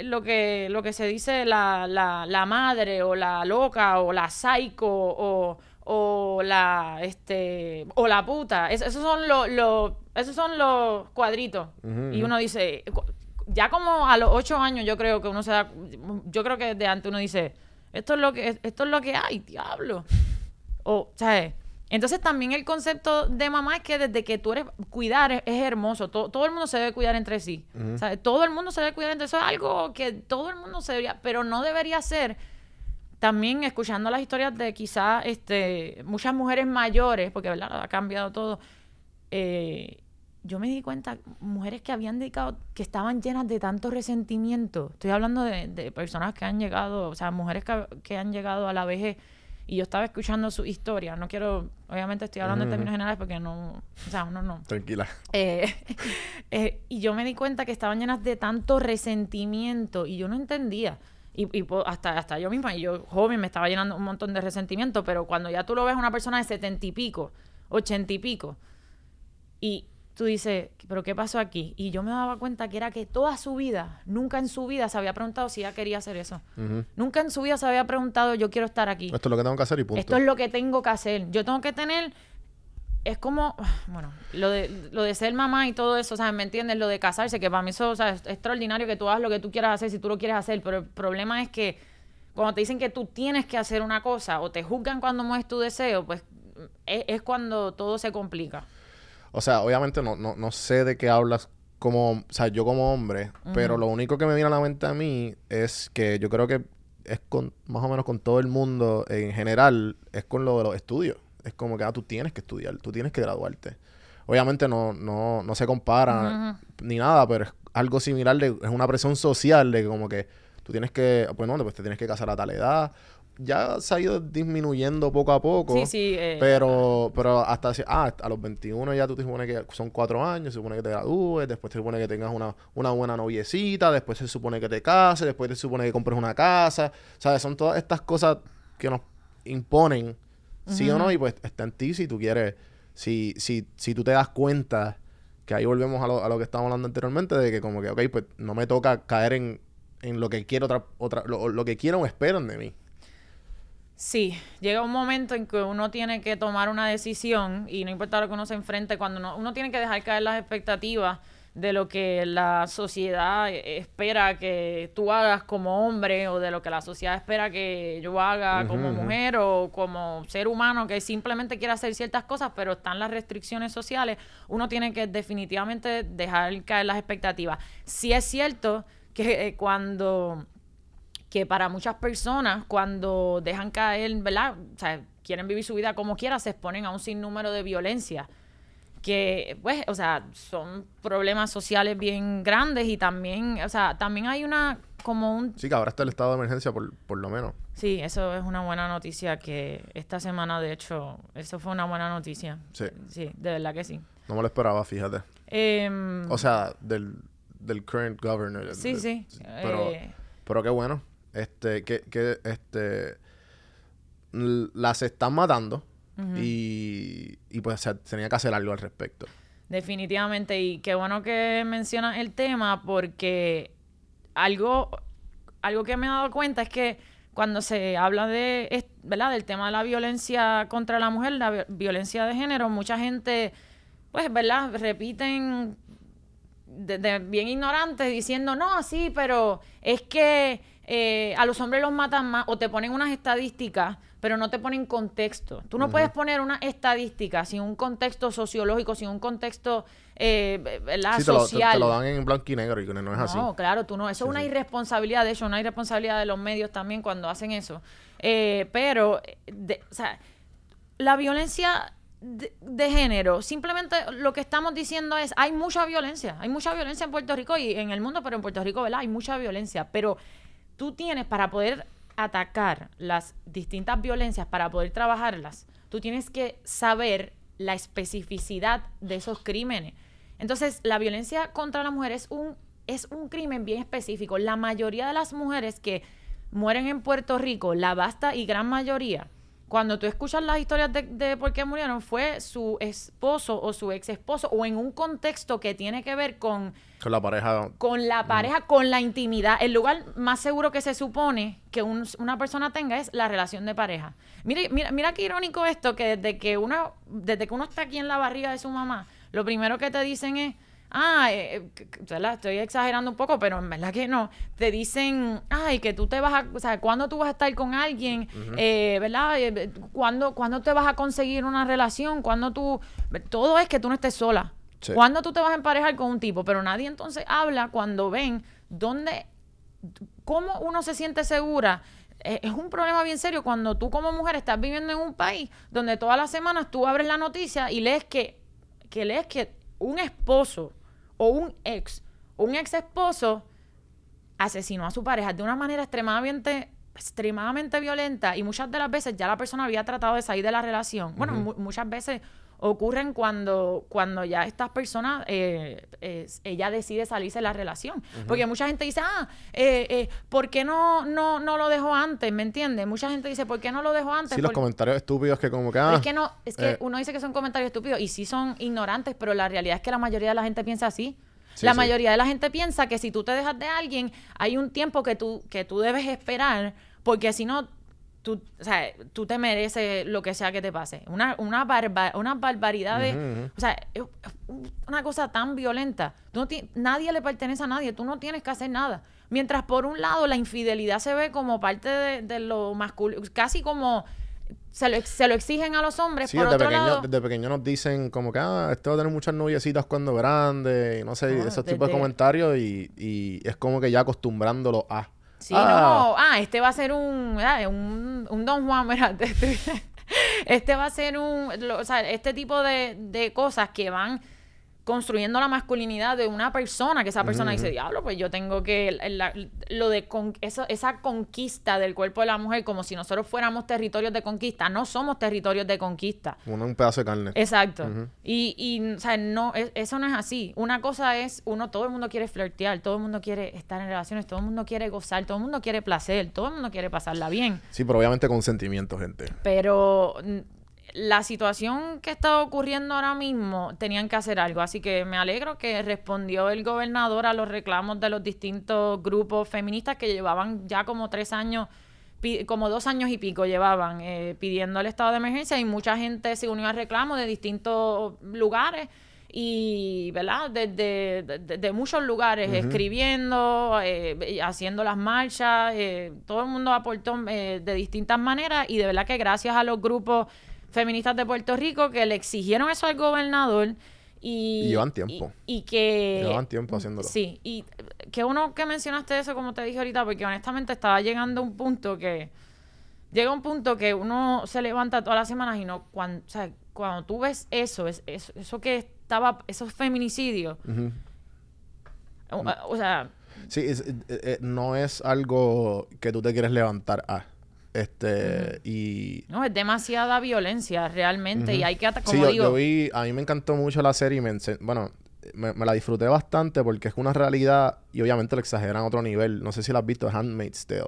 lo que, lo que se dice la, la, la madre, o la loca, o la psycho, o, o la, este, o la puta, es- esos son los, los- esos son los cuadritos. Y uno dice, ya como a los ocho años yo creo que uno se da, yo creo que de antes uno dice, esto es lo que, esto es lo que hay, diablo. O, ¿sabes? Entonces también el concepto de mamá es que desde que tú eres, cuidar es, es hermoso, todo, todo el mundo se debe cuidar entre sí. Todo el mundo se debe cuidar entre sí, eso es algo que todo el mundo se debería, pero no debería ser también escuchando las historias de quizás este, muchas mujeres mayores, porque ¿verdad? ha cambiado todo, eh, yo me di cuenta, mujeres que habían dedicado, que estaban llenas de tanto resentimiento. Estoy hablando de, de personas que han llegado, o sea, mujeres que, que han llegado a la vejez. Y yo estaba escuchando su historia. No quiero, obviamente estoy hablando en Ujú. términos generales porque no, o sea, uno no. Tranquila. Eh, eh, y yo me di cuenta que estaban llenas de tanto resentimiento y yo no entendía. Y, hasta, hasta yo misma, y yo joven, me estaba llenando un montón de resentimiento, pero cuando ya tú lo ves a una persona de setenta y pico, ochenta y pico, y tú dices, ¿pero qué pasó aquí? Y yo me daba cuenta que era que toda su vida, nunca en su vida se había preguntado si ella quería hacer eso. Nunca en su vida se había preguntado, yo quiero estar aquí. Esto es lo que tengo que hacer y punto. Esto es lo que tengo que hacer. Yo tengo que tener. Es como, bueno, lo de, lo de ser mamá y todo eso, sea, ¿me entiendes? Lo de casarse, que para mí eso o sea, es extraordinario que tú hagas lo que tú quieras hacer si tú lo quieres hacer, pero el problema es que cuando te dicen que tú tienes que hacer una cosa o te juzgan cuando mueves tu deseo, pues es, es cuando todo se complica. O sea, obviamente no, no, no sé de qué hablas como, o sea, yo como hombre, pero lo único que me viene a la mente a mí es que yo creo que es con, más o menos con todo el mundo en general, es con lo de los estudios. Es como que, ah, tú tienes que estudiar, tú tienes que graduarte. Obviamente no, no, no se compara ni nada, pero es algo similar, de, es una presión social de que como que tú tienes que, pues no, pues te tienes que casar a tal edad. Ya se ha ido disminuyendo poco a poco. Sí, sí. eh, Pero, pero hasta ah, a los 21 ya tú te supone que son cuatro años, se supone que te gradúes, después te supone que tengas una, una buena noviecita, después se supone que te cases, después te supone que compres una casa, ¿sabes? Son todas estas cosas que nos imponen, sí o no, y pues está en ti si tú quieres, si, si, si tú te das cuenta Que ahí volvemos a lo, a lo que estábamos hablando anteriormente, de que como que, ok, pues no me toca caer en, en lo que quiero otra, otra, lo, lo que quieren o esperan de mí. Sí, llega un momento en que uno tiene que tomar una decisión y no importa lo que uno se enfrente, cuando uno, uno tiene que dejar caer las expectativas de lo que la sociedad espera que tú hagas como hombre o de lo que la sociedad espera que yo haga como mujer o como ser humano que simplemente quiere hacer ciertas cosas, pero están las restricciones sociales, uno tiene que definitivamente dejar caer las expectativas. Sí es cierto que eh, cuando que para muchas personas cuando dejan caer, ¿verdad? O sea, quieren vivir su vida como quieran, se exponen a un sinnúmero de violencia que, pues, o sea, son problemas sociales bien grandes y también, o sea, también hay una, como un... Sí, que ahora está el estado de emergencia por, por lo menos. Sí, eso es una buena noticia que esta semana, de hecho, eso fue una buena noticia. Sí. Sí, de verdad que sí. No me lo esperaba, fíjate. Em, O sea, del, del current governor. sí, de- sí. Pero, eh, pero qué bueno. Este, que, que este las están matando y, y pues se tenía que hacer algo al respecto. Definitivamente, y qué bueno que mencionas el tema porque algo, algo que me he dado cuenta es que cuando se habla de, ¿verdad? del tema de la violencia contra la mujer, la vi- violencia de género, mucha gente, pues, ¿verdad? Repiten de, de bien ignorantes diciendo, no, sí, pero es que eh, a los hombres los matan más, o te ponen unas estadísticas, pero no te ponen contexto. Tú no puedes poner una estadística sin un contexto sociológico, sin un contexto eh, ¿verdad? Sí, te lo, te- social. te lo dan en blanco y negro y no es así. No, claro, tú no. Eso es una irresponsabilidad, de hecho, una irresponsabilidad de los medios también cuando hacen eso. Eh, pero, de- o sea, la violencia de, de género, simplemente lo que estamos diciendo es, hay mucha violencia, hay mucha violencia en Puerto Rico y en el mundo, pero en Puerto Rico, ¿verdad? Hay mucha violencia, pero tú tienes para poder atacar las distintas violencias, para poder trabajarlas, tú tienes que saber la especificidad de esos crímenes. Entonces, la violencia contra la mujer es un, es un crimen bien específico. La mayoría de las mujeres que mueren en Puerto Rico, la vasta y gran mayoría, cuando tú escuchas las historias de, de por qué murieron, fue su esposo o su ex esposo, o en un contexto que tiene que ver con Con la pareja. con la pareja, con la intimidad. El lugar más seguro que se supone que un- una persona tenga es la relación de pareja. Mire, mira, mira qué irónico esto, que desde que uno, desde que uno está aquí en la barriga de su mamá, lo primero que te dicen es, ah, eh, eh, estoy exagerando un poco, pero en verdad que no. Te dicen, ay, que tú te vas a, o sea, ¿cuándo tú vas a estar con alguien? Eh, ¿Verdad? Eh, ¿cuándo, ¿Cuándo te vas a conseguir una relación? ¿Cuándo tú, todo es que tú no estés sola. Sí. ¿Cuándo tú te vas a emparejar con un tipo? Pero nadie entonces habla cuando ven dónde, cómo uno se siente segura. Eh, Es un problema bien serio cuando tú como mujer estás viviendo en un país donde todas las semanas tú abres la noticia y lees que, que lees que un esposo o un ex o un ex esposo asesinó a su pareja de una manera extremadamente extremadamente violenta y muchas de las veces ya la persona había tratado de salir de la relación. Bueno, mu- muchas veces ocurren cuando, cuando ya estas personas, eh, eh, ella decide salirse de la relación. Porque mucha gente dice, ah, eh, eh, ¿por qué no, no, no lo dejó antes? ¿Me entiendes? Mucha gente dice, ¿por qué no lo dejó antes? Sí, los comentarios estúpidos que como que... Ah, es que no, es que uno dice que son comentarios estúpidos y sí son ignorantes, pero la realidad es que la mayoría de la gente piensa así. Sí, la sí. mayoría de la gente piensa que si tú te dejas de alguien, hay un tiempo que tú, que tú debes esperar, porque si no, tú, o sea, tú te mereces lo que sea que te pase. Una, una, barba- una barbaridad de... O sea, una cosa tan violenta. Tú no ti- nadie le pertenece a nadie, tú no tienes que hacer nada. Mientras por un lado la infidelidad se ve como parte de, de lo masculino, casi como... Se lo, se lo exigen a los hombres, Sí, por desde otro pequeño, lado... desde pequeño nos dicen como que, ah, este va a tener muchas noviecitas cuando grande, y no sé, No, esos tipos de comentarios y, y es como que ya acostumbrándolo a. Sí, ah, no, ah, este va a ser un, ah, un, un Don Juan, mira, este, este va a ser un, lo- o sea, este tipo de, de cosas que van construyendo la masculinidad de una persona, que esa persona dice, diablo, pues yo tengo que, la- lo de con, eso, esa conquista del cuerpo de la mujer, como si nosotros fuéramos territorios de conquista, no somos territorios de conquista. Uno un pedazo de carne. Exacto. Y, y, o sea, no, es- eso no es así. Una cosa es, uno, todo el mundo quiere flirtear, todo el mundo quiere estar en relaciones, todo el mundo quiere gozar, todo el mundo quiere placer, todo el mundo quiere pasarla bien. Sí, pero obviamente con sentimiento, gente. Pero la situación que está ocurriendo ahora mismo tenían que hacer algo. Así que me alegro que respondió el gobernador a los reclamos de los distintos grupos feministas que llevaban ya como tres años, como dos años y pico llevaban eh, pidiendo el estado de emergencia y mucha gente se unió al reclamo de distintos lugares y, ¿verdad? Desde de, de- de muchos lugares, escribiendo, eh, haciendo las marchas, eh, todo el mundo aportó eh, de distintas maneras y de verdad que gracias a los grupos feministas de Puerto Rico que le exigieron eso al gobernador y... Y llevan tiempo. Y, y que... Llevan tiempo haciéndolo. Sí, y que uno que mencionaste eso, como te dije ahorita, porque honestamente estaba llegando un punto que... Llega un punto que uno se levanta todas las semanas y no... Cuando, o sea, cuando tú ves eso, es, es- eso que estaba... Esos feminicidios... Ujú. o, o sea... Sí, es- eh, eh, no es algo que tú te quieres levantar a. Este, y... No, es demasiada violencia realmente y hay que... ata- Sí, Como yo, digo... yo vi, a mí me encantó mucho la serie y me, bueno, me, me la disfruté bastante porque es una realidad y obviamente lo exageran a otro nivel. No sé si la has visto, Handmaid's Tale.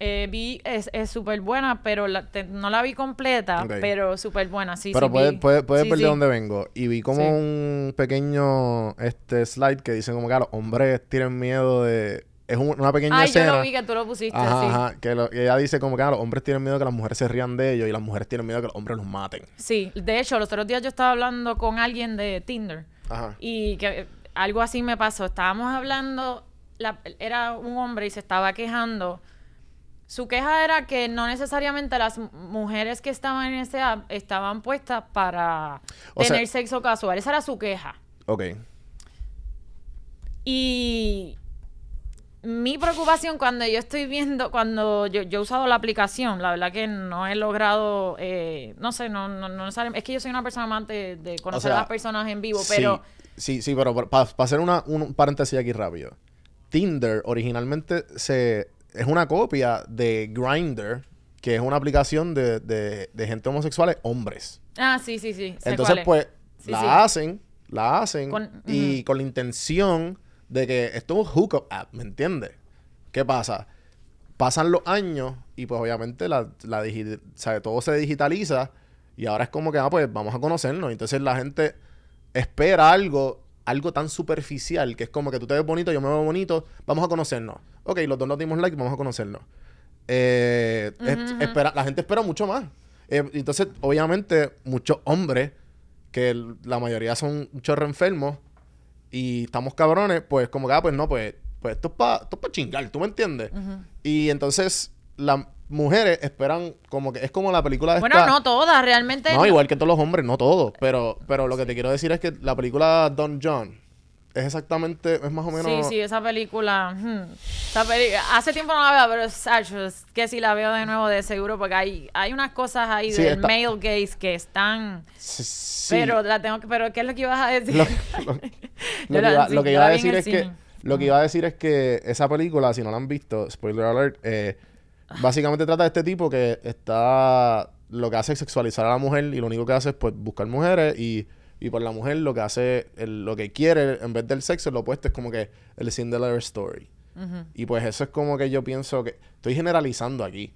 Eh, vi, es súper buena, pero la- te- no la vi completa, pero súper buena, sí, Pero sí. puedes vi. puede, puede Sí, ver sí. de dónde vengo. Y vi como Sí. un pequeño este slide que dice como que los hombres tienen miedo de... Es un- una pequeña Ay, yo escena. lo vi que tú lo pusiste, Ajá, sí. ajá, que, lo- que ella dice como que ah, los hombres tienen miedo que las mujeres se rían de ellos y las mujeres tienen miedo que los hombres los maten. Sí, de hecho, los otros días yo estaba hablando con alguien de Tinder Ajá. y que eh, algo así me pasó. Estábamos hablando, la- era un hombre y se estaba quejando. Su queja era que no necesariamente las mujeres que estaban en ese app estaban puestas para O sea- tener sexo casual. Esa era su queja. Ok. Y mi preocupación cuando yo estoy viendo, cuando yo, yo he usado la aplicación, la verdad que no he logrado, eh, no sé, no, no, no necesariamente- es que yo soy una persona amante de conocer sea, a las personas en vivo, pero Sí, sí, pero para hacer una, un paréntesis aquí rápido. Tinder originalmente se, es una copia de Grindr, que es una aplicación de, de, de gente homosexuales, hombres. ah, sí, sí, sí. Entonces, pues, Sí, la sí. hacen, la hacen, Con- y con la intención de que esto es un hookup app, ¿me entiendes? ¿Qué pasa? Pasan los años y pues obviamente la, la digi- todo se digitaliza y ahora es como que, ah, pues vamos a conocernos. Entonces la gente espera algo, algo tan superficial que es como que tú te ves bonito, yo me veo bonito, vamos a conocernos. Ok, los dos nos dimos like, vamos a conocernos. Eh, es- espera, la gente espera mucho más. Eh, entonces, obviamente, muchos hombres, que la mayoría son un chorro enfermos y estamos cabrones, pues como que, ah, pues no, pues, pues esto es para pa chingar, ¿tú me entiendes? Y entonces las mujeres esperan como que es como la película de Bueno, esta- no todas, realmente. no, igual que todos los hombres, no todos, pero, pero lo que te quiero decir es que la película Don John es exactamente, es más o menos... Sí, sí, esa película. hmm, esa peli- Hace tiempo no la veo, pero Sacho, es que si la veo de nuevo de seguro, porque hay, hay unas cosas ahí Sí, del está- male gaze que están. Sí, sí. Pero la tengo que. Pero, ¿qué es lo que ibas a decir? Lo, lo- Yo lo la- que iba, sí, lo que yo iba a decir es que lo que iba a decir es que esa película, si no la han visto, spoiler alert, eh, básicamente trata de este tipo que está lo que hace es sexualizar a la mujer y lo único que hace es pues buscar mujeres y, y por la mujer lo que hace, el- lo que quiere en vez del sexo, lo opuesto es como que el Cinderella Story. Y pues eso es como que yo pienso que estoy generalizando aquí.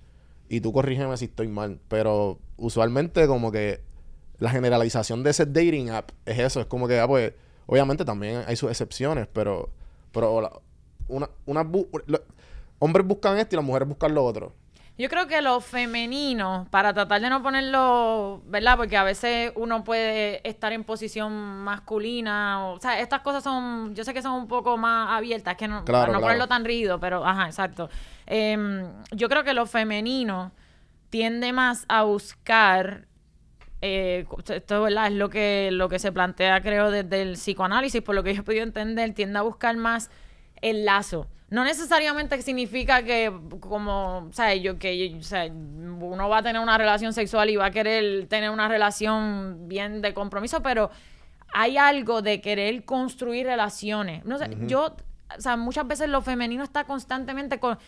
Y tú corrígeme si estoy mal, pero usualmente como que la generalización de ese dating app es eso, es como que, ah, pues, obviamente también hay sus excepciones, pero, pero la- una, una bu- lo- hombres buscan esto y las mujeres buscan lo otro. Yo creo que lo femenino, para tratar de no ponerlo, ¿verdad? Porque a veces uno puede estar en posición masculina, o, o sea, estas cosas son, yo sé que son un poco más abiertas, que no, Claro, para no claro. ponerlo tan rígido, pero, ajá, exacto. Em, yo creo que lo femenino tiende más a buscar, eh, esto ¿verdad? es lo que, lo que se plantea, creo, desde el psicoanálisis, por lo que yo he podido entender, tiende a buscar más el lazo. No necesariamente significa que, como, sea, yo, que, uno va a tener una relación sexual y va a querer tener una relación bien de compromiso, pero hay algo de querer construir relaciones. No sé, yo, o sea, muchas veces lo femenino está constantemente con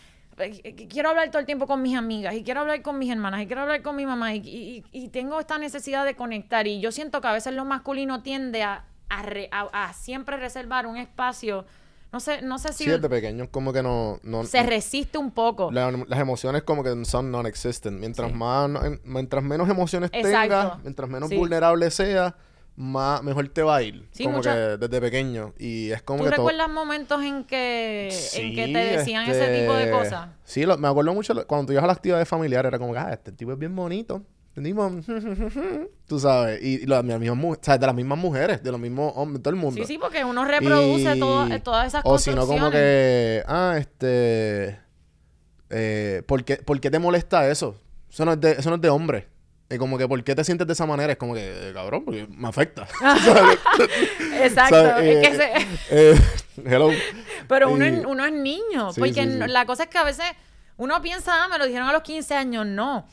quiero hablar todo el tiempo con mis amigas y quiero hablar con mis hermanas y quiero hablar con mi mamá y, y- y tengo esta necesidad de conectar y yo siento que a veces lo masculino tiende a, a re- a- a siempre reservar un espacio no sé, no sé si Sí, desde pequeños como que no... no se resiste un poco. la- las emociones como que son non-existent. Mientras Sí. más, mientras menos emociones Exacto. tengas, mientras menos Sí. vulnerable seas, más, mejor te va a ir. Sí, como mucha- que desde pequeño. Y es como ¿Tú que todo... recuerdas momentos en que, en Sí, que te decían ese tipo de este, cosas? Sí, lo- me acuerdo mucho lo- cuando tú ibas a la actividad familiar, era como que, ah, este tipo es bien bonito. Tipo, tú sabes, y, y las mismas mu- o sea, de las mismas mujeres, de los mismos hombres, de todo el mundo. Sí, sí, porque uno reproduce Y- todo- todas esas O si no, como que, ah, este, eh, ¿por, qué, por qué te molesta eso? Eso no es de, eso no es de hombre. Y como que, ¿por qué te sientes de esa manera? Es como que, eh, cabrón, porque me afecta. Exacto. Es que Eh, se- eh, hello. Pero uno, Y- es, uno es niño. Sí, porque sí, no- sí. la cosa es que a veces uno piensa, ah, me lo dijeron a los 15 años. No.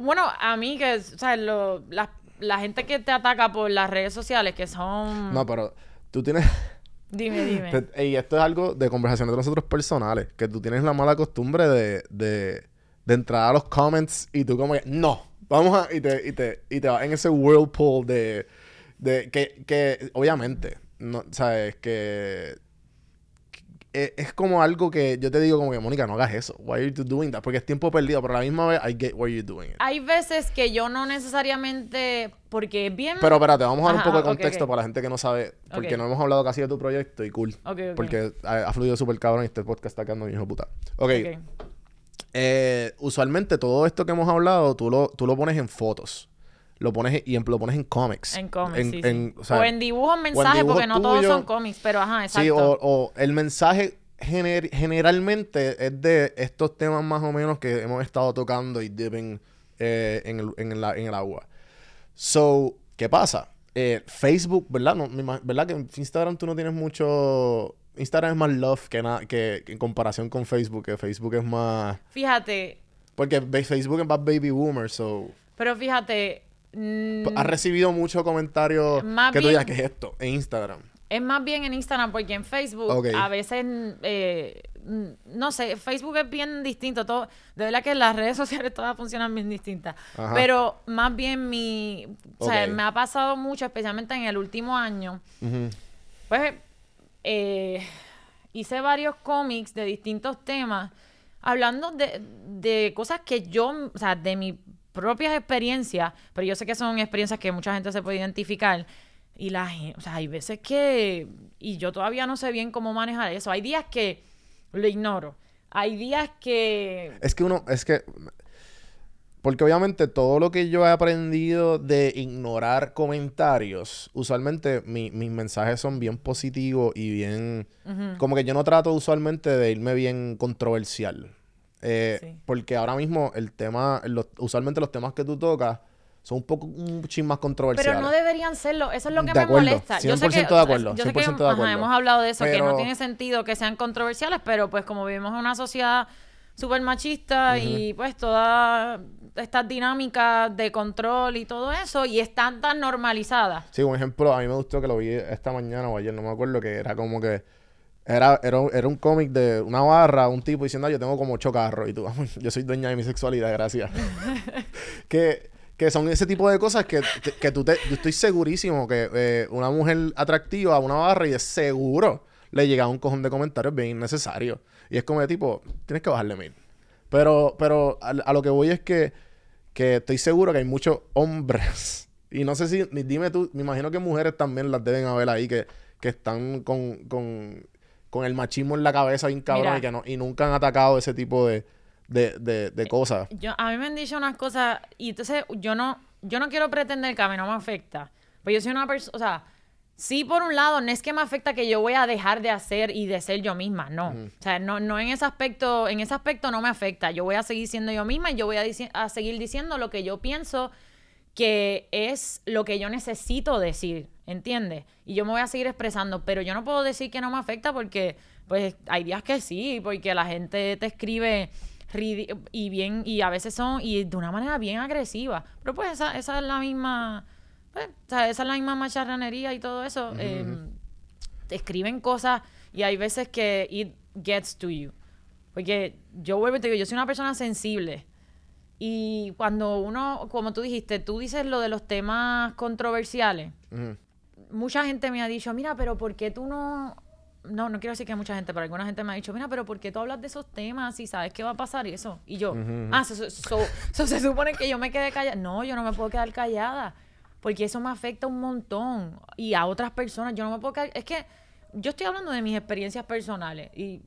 Bueno, a mí que, o sea, lo- la, la gente que te ataca por las redes sociales, que son... No, pero tú tienes... Dime, dime. Te- y esto es algo de conversaciones de nosotros personales, que tú tienes la mala costumbre de, de, de entrar a los comments y tú como que, no, vamos a, y te, y te, y te vas en ese whirlpool de, de que, que obviamente, no, sabes, que es como algo que yo te digo como que, Mónica, no hagas eso, why are you doing that? Porque es tiempo perdido, pero a la misma vez, I get why you're doing it. Hay veces que yo no necesariamente, porque es bien... Pero espérate, vamos a dar un poco de contexto para la gente que no sabe, porque no hemos hablado casi de tu proyecto y cool. Porque ha, ha fluido súper cabrón y este podcast está quedando bien hijo de puta. Ok. Ok. eh, usualmente todo esto que hemos hablado, tú lo, tú lo pones en fotos. Lo pones y en- lo pones en cómics. En cómics, sí, sí. en- o, sea, en dibujos, mensajes, porque no todos son cómics, pero ajá, exacto. Sí, o, o el mensaje gener- generalmente es de estos temas más o menos que hemos estado tocando y dipping eh, en, el, en, la- en el agua. So, ¿qué pasa? Eh, Facebook, ¿verdad? No, ¿Verdad que en Instagram tú no tienes mucho... Instagram es más love que, que, que en comparación con Facebook, que Facebook es más... Fíjate, Porque Facebook es más baby boomer, so... pero fíjate, Has recibido muchos comentarios que tú digas, ¿qué es esto? En Instagram. es más bien en Instagram, porque en Facebook Ok. a veces, eh, mm, no sé, Facebook es bien distinto. Todo, de verdad que las redes sociales todas funcionan bien distintas. Ajá. Pero más bien mi, o sea, me ha pasado mucho, especialmente en el último año. Pues eh, hice varios cómics de distintos temas, hablando de, de cosas que yo, o sea, de mis propias experiencias, pero yo sé que son experiencias que mucha gente se puede identificar. Y la o sea, hay veces que, y yo todavía no sé bien cómo manejar eso. Hay días que lo ignoro. Hay días que... Es que uno, es que. Porque obviamente todo lo que yo he aprendido de ignorar comentarios, usualmente mi- mis mensajes son bien positivos y bien. Como que yo no trato usualmente de irme bien controversial. Eh, Sí. Porque ahora mismo el tema, los- usualmente los temas que tú tocas son un poco, un chin más controversiales. Pero no deberían serlo. Eso es lo que De me acuerdo, molesta. Yo sé 100% que, de acuerdo, Yo sé que 100% de ajá, acuerdo. hemos hablado de eso, que no tiene sentido que sean controversiales, pero pues como vivimos en una sociedad súper machista y pues todas estas dinámicas de control y todo eso, y están tan normalizadas. Sí, un ejemplo, a mí me gustó que lo vi esta mañana o ayer, no me acuerdo, que era como que era, era, un- era un cómic de una barra, un tipo diciendo, "Ah, yo tengo como ocho carros y tú, yo soy dueña de mi sexualidad, gracias. que, que son ese tipo de cosas que, que, que tú te, yo estoy segurísimo que eh, una mujer atractiva a una barra y de seguro le llega un cojón de comentarios bien innecesarios. Y es como de tipo, tienes que bajarle mil. Pero, pero a, a lo que voy es que, que estoy seguro que hay muchos hombres. Y no sé si, ni- dime tú, me imagino que mujeres también las deben haber ahí que, que están con, con, con el machismo en la cabeza bien cabrón Mira. y que no, y nunca han atacado ese tipo de, de, de, de cosas. Yo, a mí me han dicho unas cosas, y entonces yo no, yo no quiero pretender que a mí no me afecta. Pues yo soy una persona, o sea, sí por un lado, no es que me afecta que yo voy a dejar de hacer y de ser yo misma, no. O sea, no, no en ese aspecto, en ese aspecto no me afecta. Yo voy a seguir siendo yo misma y yo voy a, a seguir diciendo lo que yo pienso que es lo que yo necesito decir, ¿entiendes? Y yo me voy a seguir expresando, pero yo no puedo decir que no me afecta porque, pues, hay días que sí, porque la gente te escribe y bien, y a veces son, y de una manera bien agresiva, pero pues esa, esa es la misma, pues, o sea, esa es la misma macharranería y todo eso. eh, te escriben cosas y hay veces que it gets to you. Porque yo vuelvo y te digo, yo soy una persona sensible. Y cuando uno, como tú dijiste, tú dices lo de los temas controversiales. Mucha gente me ha dicho, mira, pero ¿por qué tú no, no, no quiero decir que mucha gente, pero alguna gente me ha dicho, mira, pero ¿por qué tú hablas de esos temas y sabes qué va a pasar y eso? Y yo, ah, so- so- se supone que yo me quedé callada. No, yo no me puedo quedar callada, porque eso me afecta un montón. Y a otras personas, yo no me puedo quedar, es que yo estoy hablando de mis experiencias personales y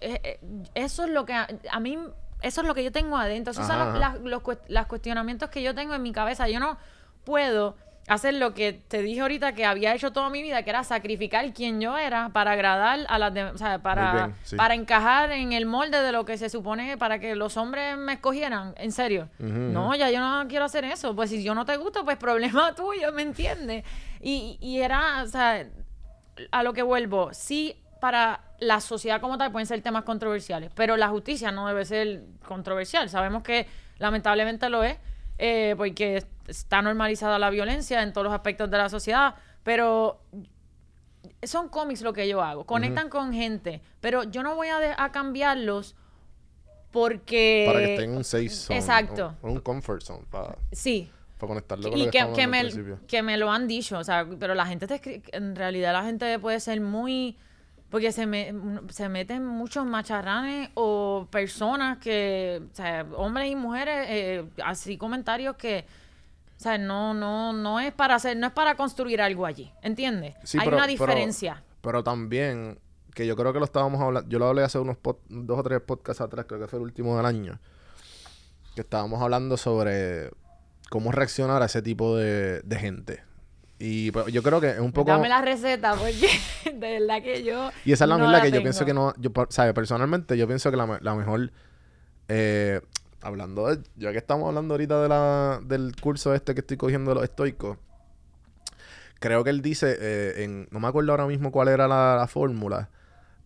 eh, eh, eso es lo que a, a mí, eso es lo que yo tengo adentro, esos son los, las- los cuestionamientos que yo tengo en mi cabeza. Yo no puedo hacer lo que te dije ahorita que había hecho toda mi vida, que era sacrificar quien yo era para agradar a las demás, o sea, para, bien, sí. para encajar en el molde de lo que se supone para que los hombres me escogieran, en serio. No, ya yo no quiero hacer eso. Pues si yo no te gusto, pues problema tuyo, ¿me entiendes? Y, y era, o sea, a lo que vuelvo, sí, para la sociedad como tal pueden ser temas controversiales, pero la justicia no debe ser controversial. Sabemos que lamentablemente lo es, eh, porque está normalizada la violencia en todos los aspectos de la sociedad, pero son cómics lo que yo hago, conectan con gente, pero yo no voy a, a cambiarlos porque... para que estén en un safe zone. exacto. o un comfort zone. Para, Sí, para conectarlo con y lo que, que, me, que me lo han dicho, o sea, pero la gente te en realidad la gente puede ser muy porque se me se meten muchos macharranes o personas que, o sea, hombres y mujeres eh, así comentarios que o sea, no no no es para hacer, no es para construir algo allí, ¿entiendes? Sí, Hay pero- una pero- diferencia. Pero, también, que yo creo que lo estábamos hablando, yo lo hablé hace unos pod- dos o tres podcasts atrás, creo que fue el último del año, que estábamos hablando sobre cómo reaccionar a ese tipo de, de gente. Y pues, yo creo que es un poco... Dame la receta porque de verdad que yo Y esa es la no mierda que yo pienso que no... Yo, ¿sabes? Personalmente, yo pienso que la, la mejor... eh, hablando de... Ya que estamos hablando ahorita de la, del curso este que estoy cogiendo de los estoicos, creo que él dice, eh, en, no me acuerdo ahora mismo cuál era la, la fórmula,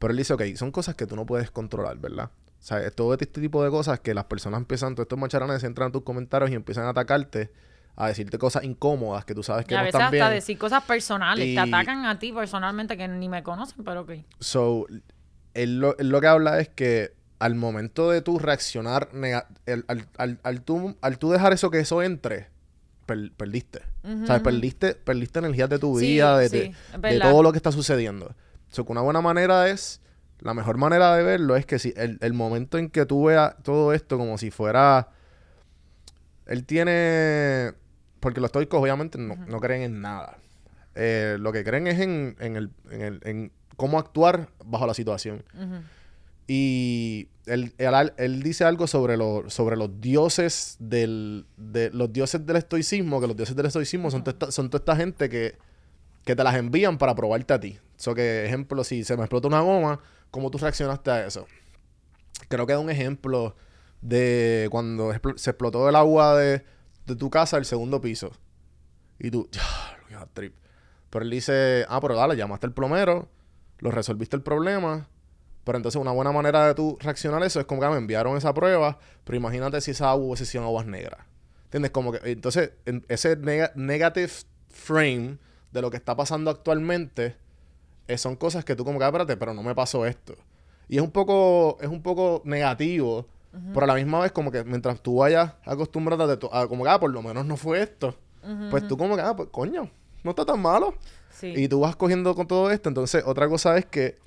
pero él dice, ok, son cosas que tú no puedes controlar, ¿verdad? O sea, es todo este tipo de cosas que las personas empiezan, todos estos macharanes entran a tus comentarios y empiezan a atacarte, a decirte cosas incómodas que tú sabes que Y a no veces están hasta bien. decir cosas personales, Y- te atacan a ti personalmente que ni me conocen, pero ok. So, él lo, él lo que habla es que al momento de tú reaccionar, nega- el- al, al, al tú, al tú dejar eso que eso entre, per- perdiste. O sea, perdiste, perdiste energías de tu Sí, vida, de, sí, de- todo lo que está sucediendo. So, que una buena manera es, la mejor manera de verlo es que si el, el momento en que tú veas todo esto como si fuera... Él tiene... Porque los estoicos obviamente no, no creen en nada. Eh, lo que creen es en, en, el, en, el, en cómo actuar bajo la situación. Y él, él, él dice algo sobre, lo- sobre los dioses del de, los dioses del estoicismo, que los dioses del estoicismo son, toda esta, son toda esta gente que, que te las envían para probarte a ti. So que, ejemplo, si se me explota una goma, ¿cómo tú reaccionaste a eso? Creo que da un ejemplo de cuando se explotó el agua de, de tu casa al segundo piso. Y tú, "Ya, trip. Pero él dice, ah, pero dale, llamaste al plomero, lo resolviste el problema. Pero entonces una buena manera de tú reaccionar a eso es como que ah, me enviaron esa prueba, pero imagínate si esa agua hubiese aguas negras. ¿Entiendes? Como que entonces en ese nega- negative frame de lo que está pasando actualmente eh, son cosas que tú como que, ah, espérate, pero no me pasó esto. Y es un poco, es un poco negativo, pero a la misma vez como que mientras tú vayas acostumbrándote a, como que, ah, por lo menos no fue esto. Pues tú como que, ah, pues coño, no está tan malo. Sí. Y tú vas cogiendo con todo esto. Entonces, otra cosa es que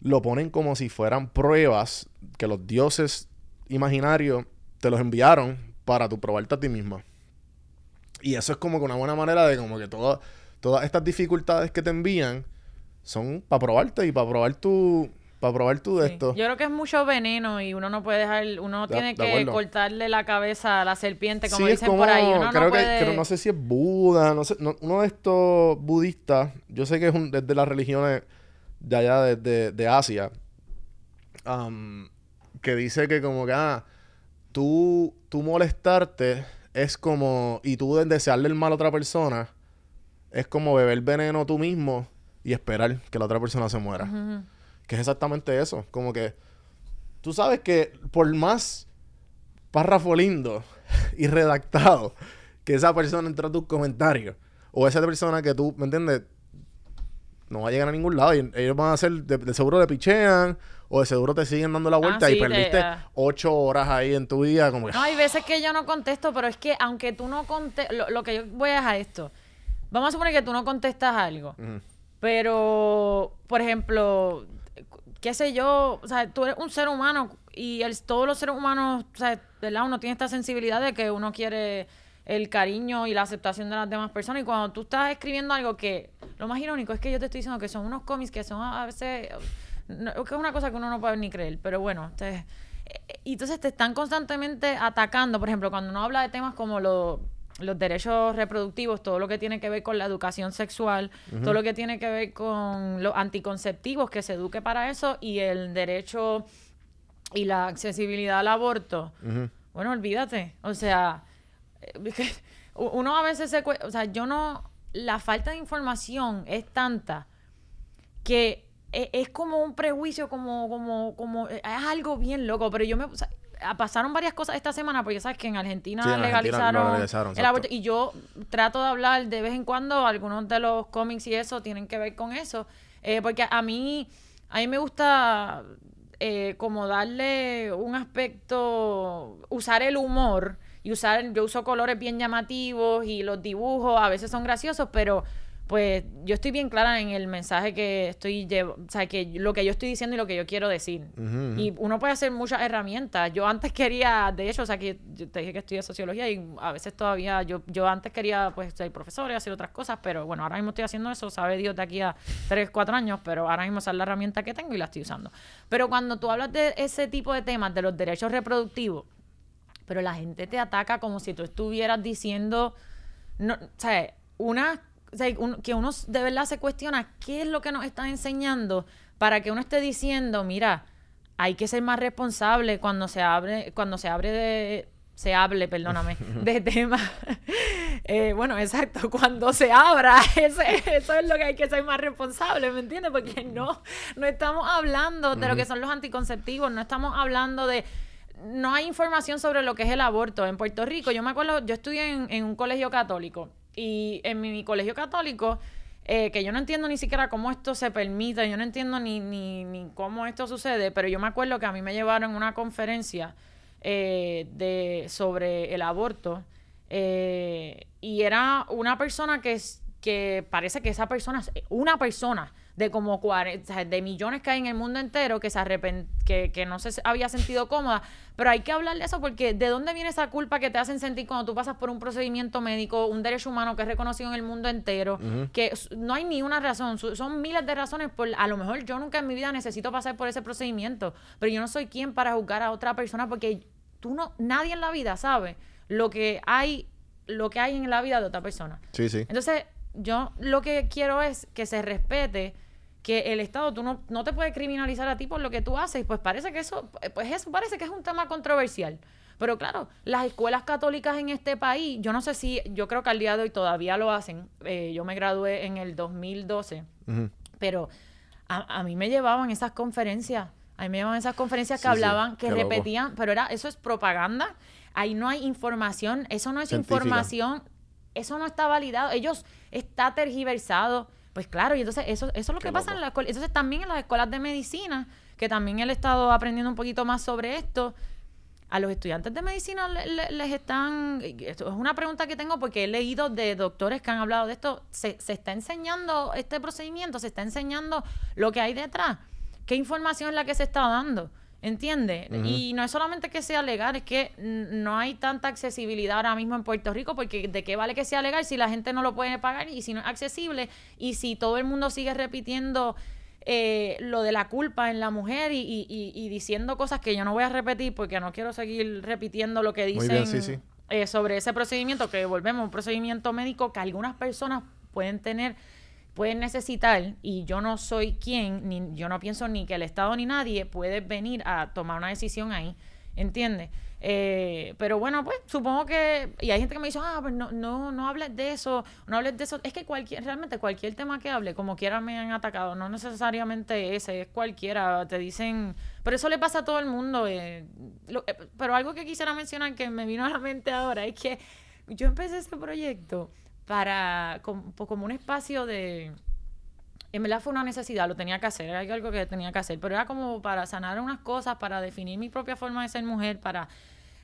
lo ponen como si fueran pruebas que los dioses imaginarios te los enviaron para tu probarte a ti misma. Y eso es como que una buena manera de como que toda- todas estas dificultades que te envían son para probarte y para probar tu para probar tu de Sí. esto. Yo creo que es mucho veneno y uno no puede dejar, uno De- tiene de que acuerdo. cortarle la cabeza a la serpiente, como Sí, dicen como- por ahí. Uno creo no que, puede... creo- no sé si es Buda, no sé, no- uno de estos budistas, yo sé que es, un, es de las religiones de allá de, de- de Asia, que dice que como que, ah, tú, tú molestarte es como, y tú desearle el mal a otra persona, es como beber veneno tú mismo y esperar que la otra persona se muera. Ujú. Que es exactamente eso. Como que tú sabes que por más párrafo lindo y redactado que esa persona entre a tus comentarios, o esa persona que tú, ¿me entiendes? No va a llegar a ningún lado. Y ellos van a hacer, de, de seguro le pichean, o de seguro te siguen dando la vuelta Ah, y sí, te- perdiste ah. ocho horas ahí en tu día. Como que, No, hay veces que yo no contesto, pero es que aunque tú no contestes, lo, lo que yo voy a dejar esto. Vamos a suponer que tú no contestas algo. Pero, por ejemplo, qué sé yo, o sea, tú eres un ser humano y el- todos los seres humanos, o sea, ¿verdad? Uno tiene esta sensibilidad de que uno quiere el cariño y la aceptación de las demás personas. Y cuando tú estás escribiendo algo que, lo más irónico es que yo te estoy diciendo que son unos cómics que son a veces, que es una cosa que uno no puede ni creer, pero bueno, te- eh, y entonces te están constantemente atacando. Por ejemplo, cuando uno habla de temas como lo- los derechos reproductivos, todo lo que tiene que ver con la educación sexual, todo lo que tiene que ver con los anticonceptivos, que se eduque para eso, y el derecho y la accesibilidad al aborto. Bueno, olvídate. O sea, uno a veces se... O sea, yo no... La falta de información es tanta que e- es, como un prejuicio, como, como, como, es algo bien loco, pero yo me, o sea, pasaron varias cosas esta semana, porque ya sabes que en Argentina Sí, en Argentina legalizaron, el aborto, y yo trato de hablar de vez en cuando, algunos de los cómics y eso tienen que ver con eso, eh, porque a mí, a mí me gusta eh, como darle un aspecto, usar el humor y usar, yo uso colores bien llamativos y los dibujos a veces son graciosos, pero pues yo estoy bien clara en el mensaje que estoy llevando, o sea, que lo que yo estoy diciendo y lo que yo quiero decir. Y uno puede hacer muchas herramientas. Yo antes quería, de hecho, o sea, que yo te dije que estudié sociología y a veces todavía, yo, yo antes quería pues ser profesor y hacer otras cosas, pero bueno, ahora mismo estoy haciendo eso, sabe Dios de aquí a 3, 4 años, pero ahora mismo esa es la herramienta que tengo y la estoy usando. Pero cuando tú hablas de ese tipo de temas, de los derechos reproductivos, pero la gente te ataca como si tú estuvieras diciendo, no, o sea, una, o sea, un- que uno de verdad se cuestiona qué es lo que nos están enseñando para que uno esté diciendo, mira, hay que ser más responsable cuando se abre, cuando se abre de se hable, perdóname, de temas. Eh, bueno, exacto, cuando se abra, ese- eso es lo que hay que ser más responsable, ¿me entiendes? Porque no, no estamos hablando de lo que son los anticonceptivos, no estamos hablando de no hay información sobre lo que es el aborto. En Puerto Rico, yo me acuerdo, yo estudié en, en un colegio católico y en mi, colegio católico, eh, que yo no entiendo ni siquiera cómo esto se permite, yo no entiendo ni, ni, ni cómo esto sucede, pero yo me acuerdo que a mí me llevaron una conferencia eh, de, sobre el aborto eh, y era una persona que, que parece que esa persona, una persona de como 40, o sea, de millones que hay en el mundo entero que se arrepen- que, que no se había sentido cómoda, pero hay que hablar de eso porque ¿de dónde viene esa culpa que te hacen sentir cuando tú pasas por un procedimiento médico, un derecho humano que es reconocido en el mundo entero, que no hay ni una razón, son miles de razones por a lo mejor yo nunca en mi vida necesito pasar por ese procedimiento, pero yo no soy quien para juzgar a otra persona porque tú no nadie en la vida sabe lo que hay lo que hay en la vida de otra persona. Sí, sí. Entonces, yo lo que quiero es que se respete que el Estado, tú no, no te puedes criminalizar a ti por lo que tú haces. Pues parece que eso, pues eso parece que es un tema controversial. Pero claro, las escuelas católicas en este país, yo no sé si, yo creo que al día de hoy todavía lo hacen. Eh, yo me gradué en el 2012, Ujú. pero a, a mí me llevaban esas conferencias. A mí me llevaban esas conferencias que Sí, sí, hablaban, que loco. repetían, pero era, eso es propaganda. Ahí no hay información, eso no es Científica. información, eso no está validado. Ellos está tergiversado. Pues claro, y entonces eso, eso es lo Qué que pasa en la escuela. Entonces también en las escuelas de medicina, que también él ha estado aprendiendo un poquito más sobre esto, a los estudiantes de medicina le- le- les están... Esto es una pregunta que tengo porque he leído de doctores que han hablado de esto. Se, se está enseñando este procedimiento, se está enseñando lo que hay detrás. ¿Qué información es la que se está dando? ¿Entiendes? Y no es solamente que sea legal, es que no hay tanta accesibilidad ahora mismo en Puerto Rico, porque ¿de qué vale que sea legal si la gente no lo puede pagar y si no es accesible y si todo el mundo sigue repitiendo eh, lo de la culpa en la mujer y, y- y- y diciendo cosas que yo no voy a repetir porque no quiero seguir repitiendo lo que dicen bien, sí, sí. eh, sobre ese procedimiento, que volvemos, un procedimiento médico que algunas personas pueden tener, pueden necesitar, y yo no soy quien, ni yo no pienso ni que el Estado ni nadie puede venir a tomar una decisión ahí, ¿entiendes? Eh, pero bueno, pues supongo que, y hay gente que me dice, ah, pues no, no, no hables de eso, no hables de eso, es que cualquier, realmente cualquier tema que hable, como quiera me han atacado, no necesariamente ese, es cualquiera, te dicen, pero eso le pasa a todo el mundo, eh, eh, pero algo que quisiera mencionar que me vino a la mente ahora es que yo empecé este proyecto para, como, como un espacio de, en verdad fue una necesidad, lo tenía que hacer, era algo que tenía que hacer, pero era como para sanar unas cosas, para definir mi propia forma de ser mujer, para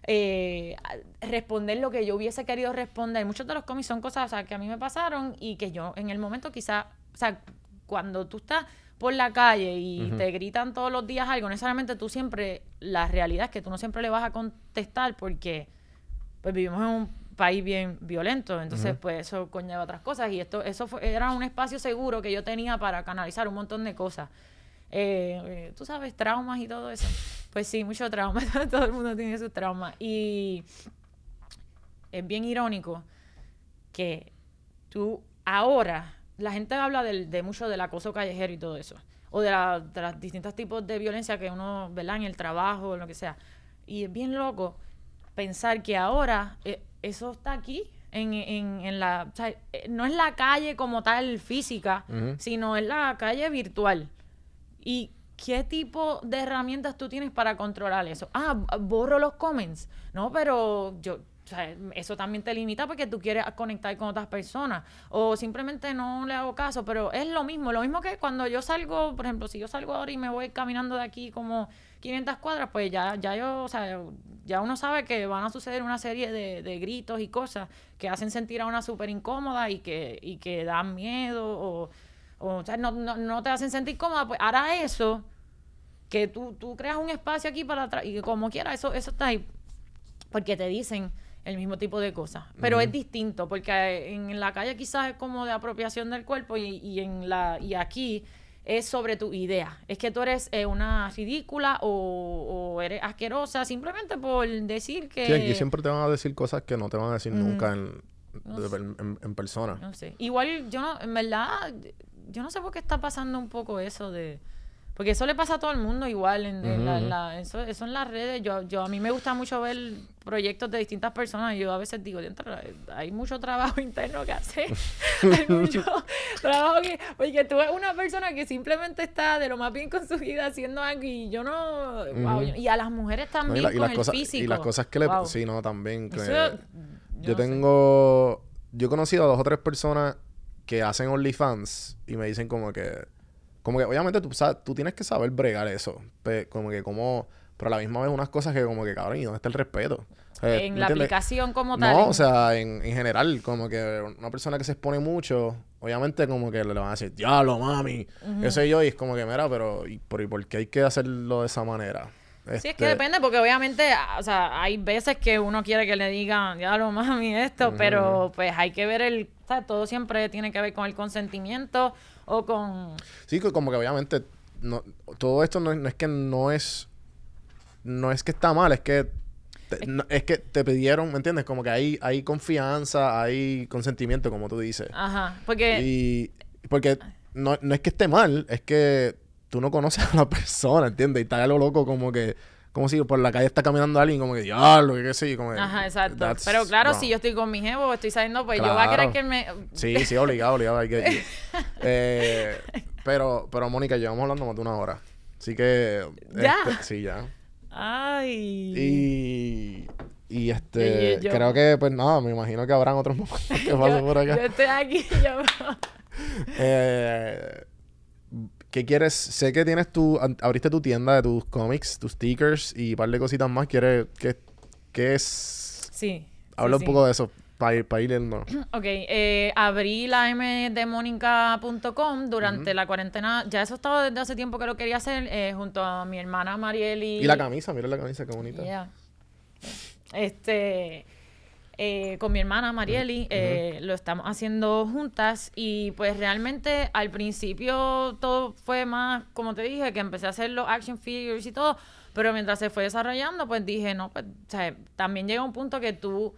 eh, responder lo que yo hubiese querido responder. Muchos de los cómics son cosas o sea, que a mí me pasaron y que yo en el momento quizá, o sea, cuando tú estás por la calle y te gritan todos los días algo, necesariamente tú siempre, la realidad es que tú no siempre le vas a contestar porque pues vivimos en un país bien violento, entonces pues eso conlleva otras cosas y esto eso fue- era un espacio seguro que yo tenía para canalizar un montón de cosas. Eh, eh, tú sabes, traumas y todo eso. Pues sí, mucho trauma, todo el mundo tiene sus traumas y es bien irónico que tú ahora, la gente habla del- de mucho del acoso callejero y todo eso, o de, la- de los distintos tipos de violencia que uno, ¿verdad? En el trabajo, en lo que sea. Y es bien loco pensar que ahora eh, eso está aquí. En, en, en la, o sea, eh, no es la calle como tal física, sino es la calle virtual. ¿Y qué tipo de herramientas tú tienes para controlar eso? Ah, borro los comments. No, pero yo, o sea, eso también te limita porque tú quieres conectar con otras personas. O simplemente no le hago caso, pero es lo mismo. Lo mismo que cuando yo salgo, por ejemplo, si yo salgo ahora y me voy caminando de aquí como 500 cuadras, pues ya, ya yo, o sea, ya uno sabe que van a suceder una serie de, de gritos y cosas que hacen sentir a una súper incómoda y que, y que dan miedo o, o, o sea, no, no, no te hacen sentir cómoda, pues hará eso, que tú, tú creas un espacio aquí para atrás y que como quiera, eso, eso está ahí. Porque te dicen el mismo tipo de cosas. Pero es distinto, porque en la calle quizás es como de apropiación del cuerpo y, y en la, y aquí es sobre tu idea. Es que tú eres eh, una ridícula o, o eres asquerosa simplemente por decir que... Sí, aquí siempre te van a decir cosas que no te van a decir nunca en, No de- sé. en- en- en persona. No sé. Igual yo no, en verdad, yo no sé por qué está pasando un poco eso de... Porque eso le pasa a todo el mundo igual. En, en la- Ujú. la- eso, eso en las redes. Yo, yo A mí me gusta mucho ver proyectos de distintas personas. Y yo a veces digo, "Diantre, hay mucho trabajo interno que hacer. hay mucho trabajo que... Porque tú ves una persona que simplemente está de lo más bien con su vida haciendo algo y yo no... y a las mujeres No, también y, la- y con las el cosas, físico. y las cosas que le... Wow. Sí, no, también. que- Eso- yo no sé. tengo... Yo he conocido a dos o tres personas que hacen OnlyFans y me dicen como que... Como que obviamente tú, sabes, tú tienes que saber bregar eso. pe- como que como... Pero a la misma vez unas cosas que como que, cabrón, ¿y dónde está el respeto? O sea, En ¿me la entiendes? aplicación como tal. No, o sea, en, en general, como que una persona que se expone mucho, obviamente como que le van a decir, diablo, mami, eso y yo, y es como que, mira, pero ¿y por, y por qué hay que hacerlo de esa manera? Sí, es que Este, depende, porque obviamente, o sea, hay veces que uno quiere que le digan, ya lo mami, esto, pero pues hay que ver el, ¿sabes? Todo siempre tiene que ver con el consentimiento o con... Sí, que como que obviamente no, todo esto no, es- no es que no es, no es que está mal, es que te, no- es que te pidieron, ¿me entiendes? Como que hay, hay confianza, hay consentimiento, como tú dices. Ajá, porque... Y porque no, no es que esté mal, es que tú no conoces a la persona, ¿entiendes? Y está a lo loco como que, como si por la calle está caminando alguien como que diablo, que qué sé yo", como que, Ajá, exacto. Pero claro, wrong. si yo estoy con mi jevo, estoy saliendo, pues yo voy a querer que me... Sí, sí, obligado, obligado, get you. Eh, pero, pero Mónica, llevamos hablando más de una hora. Así que... ¿Ya? este, sí, ya. Ay. Y... Y este... Y- y yo- creo que, pues nada, me imagino que habrán otros momentos que pasen por acá. yo estoy aquí, yo... Eh, ¿Qué quieres? Sé que tienes tu... Abriste tu tienda de tus cómics, tus stickers y un par de cositas más. ¿Quieres... ¿Qué, qué es...? Sí. Habla sí, un poco de eso para ir, para ir yendo. Ok, eh, abrí la mdemonica.com durante la cuarentena. Ya eso estaba desde hace tiempo que lo quería hacer eh, junto a mi hermana Marieli. Y la camisa, mira la camisa, qué bonita. Yeah. Este, eh, con mi hermana Marieli, eh, lo estamos haciendo juntas y pues realmente al principio todo fue más, como te dije, que empecé a hacer los action figures y todo, pero mientras se fue desarrollando, pues dije, no, pues, o sea, también llega un punto que tú,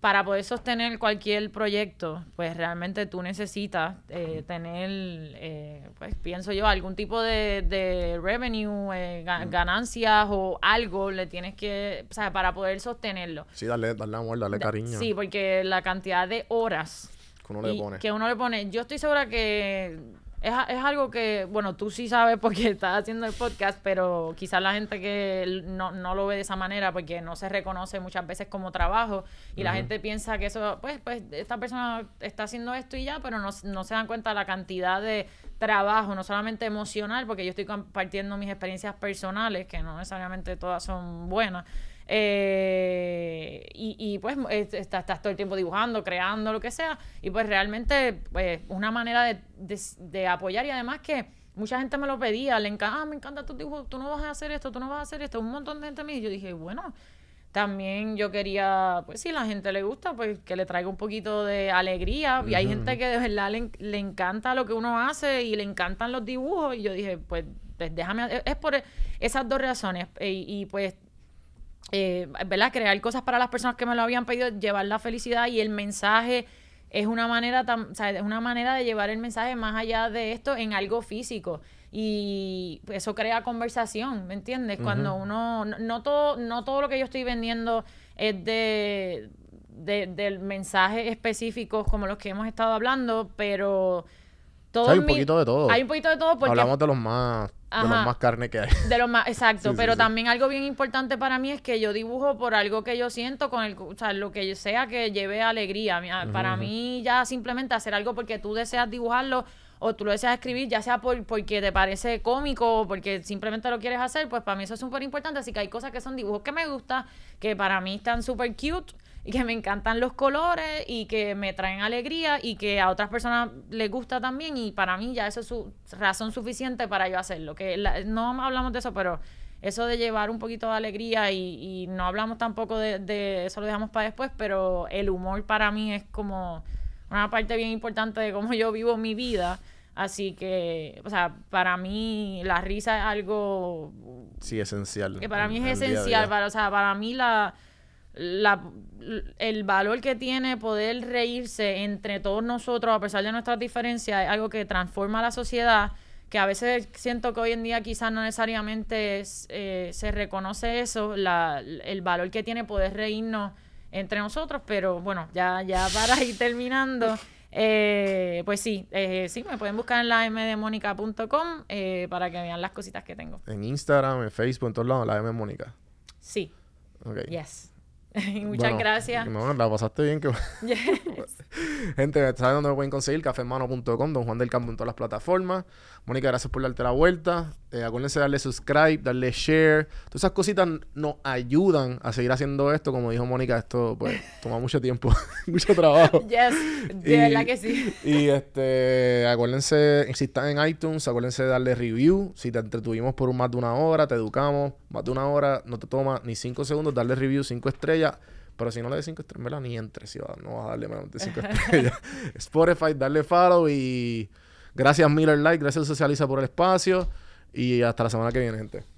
para poder sostener cualquier proyecto, pues realmente tú necesitas eh, tener, eh, pues pienso yo, algún tipo de, de revenue, eh, ga- ganancias o algo, le tienes que, o sea, para poder sostenerlo. Sí, darle, darle amor, darle cariño Sí, porque la cantidad de horas que uno le y pone. que uno le pone, yo estoy segura que es, es algo que, bueno, tú sí sabes porque estás haciendo el podcast, pero quizás la gente que no, no lo ve de esa manera porque no se reconoce muchas veces como trabajo y la gente piensa que eso, pues, pues esta persona está haciendo esto y ya, pero no, no se dan cuenta de la cantidad de trabajo, no solamente emocional, porque yo estoy compartiendo mis experiencias personales, que no necesariamente todas son buenas, Eh, y, y, pues es- estás, estás todo el tiempo dibujando, creando, lo que sea. Y pues realmente pues una manera de, de- de apoyar y además que mucha gente me lo pedía, le encanta, ah, me encanta tus dibujos, tú no vas a hacer esto, tú no vas a hacer esto. Un montón de gente me dijo, yo dije, bueno, también yo quería, pues si la gente le gusta, pues que le traiga un poquito de alegría. Y hay gente que de verdad le, le encanta lo que uno hace y le encantan los dibujos. Y yo dije, pues, pues, déjame, es- por esas dos razones. E- Y, pues, eh, ¿verdad? Crear cosas para las personas que me lo habían pedido, llevar la felicidad y el mensaje es una manera tan, o sea, es una manera de llevar el mensaje más allá de esto en algo físico y eso crea conversación, ¿me entiendes? Cuando uno no, no todo no todo lo que yo estoy vendiendo es de, de del mensaje específicos como los que hemos estado hablando, pero todo hay un mi- poquito de todo. Hay un poquito de todo porque Hablamos de los más, de los Ajá. más carne que hay. de lo más, exacto, Sí, pero sí. también algo bien importante para mí es que yo dibujo por algo que yo siento, con el, o sea, lo que sea que lleve alegría. Para mí ya simplemente hacer algo porque tú deseas dibujarlo o tú lo deseas escribir, ya sea por, porque te parece cómico o porque simplemente lo quieres hacer, pues para mí eso es súper importante. Así que hay cosas que son dibujos que me gustan, que para mí están súper cute y que me encantan los colores y que me traen alegría y que a otras personas les gusta también y para mí ya eso es su razón suficiente para yo hacerlo. Que la- no hablamos de eso, pero eso de llevar un poquito de alegría y, y no hablamos tampoco de, de eso lo dejamos para después, pero el humor para mí es como una parte bien importante de cómo yo vivo mi vida. Así que, o sea, para mí la risa es algo Sí, esencial. que para mí es esencial, para, o sea, para mí la, la, el valor que tiene poder reírse entre todos nosotros, a pesar de nuestras diferencias, es algo que transforma la sociedad, que a veces siento que hoy en día quizás no necesariamente es, eh, se reconoce eso, la, el valor que tiene poder reírnos entre nosotros, pero bueno, ya, ya para ir terminando, eh, pues sí, eh, sí, me pueden buscar en la mdemónica.com eh, para que vean las cositas que tengo. En Instagram, en Facebook, en todos lados, la M Mónica. Sí. Ok. Yes. Muchas Bueno, gracias. No, la pasaste bien. Que... Yes. Gente, ¿saben dónde me pueden conseguir? Cafemano.com, Don Juan del Campo en todas las plataformas. Mónica, gracias por darte la vuelta. Eh, acuérdense de darle subscribe, darle share. Todas esas cositas nos ayudan a seguir haciendo esto. Como dijo Mónica, esto pues toma mucho tiempo, mucho trabajo. Yes. De Y- verdad que sí. Y este, acuérdense, si están en iTunes, acuérdense de darle review. Si te entretuvimos por más de una hora, te educamos, más de una hora, no te toma ni cinco segundos darle review, cinco estrellas. Pero si no le des cinco estrellas, ¿verdad? ni entre, si va- no vas a darle menos de cinco estrellas. Spotify, darle follow y gracias Miller Like, gracias Socializa por el espacio. Y hasta la semana que viene, gente.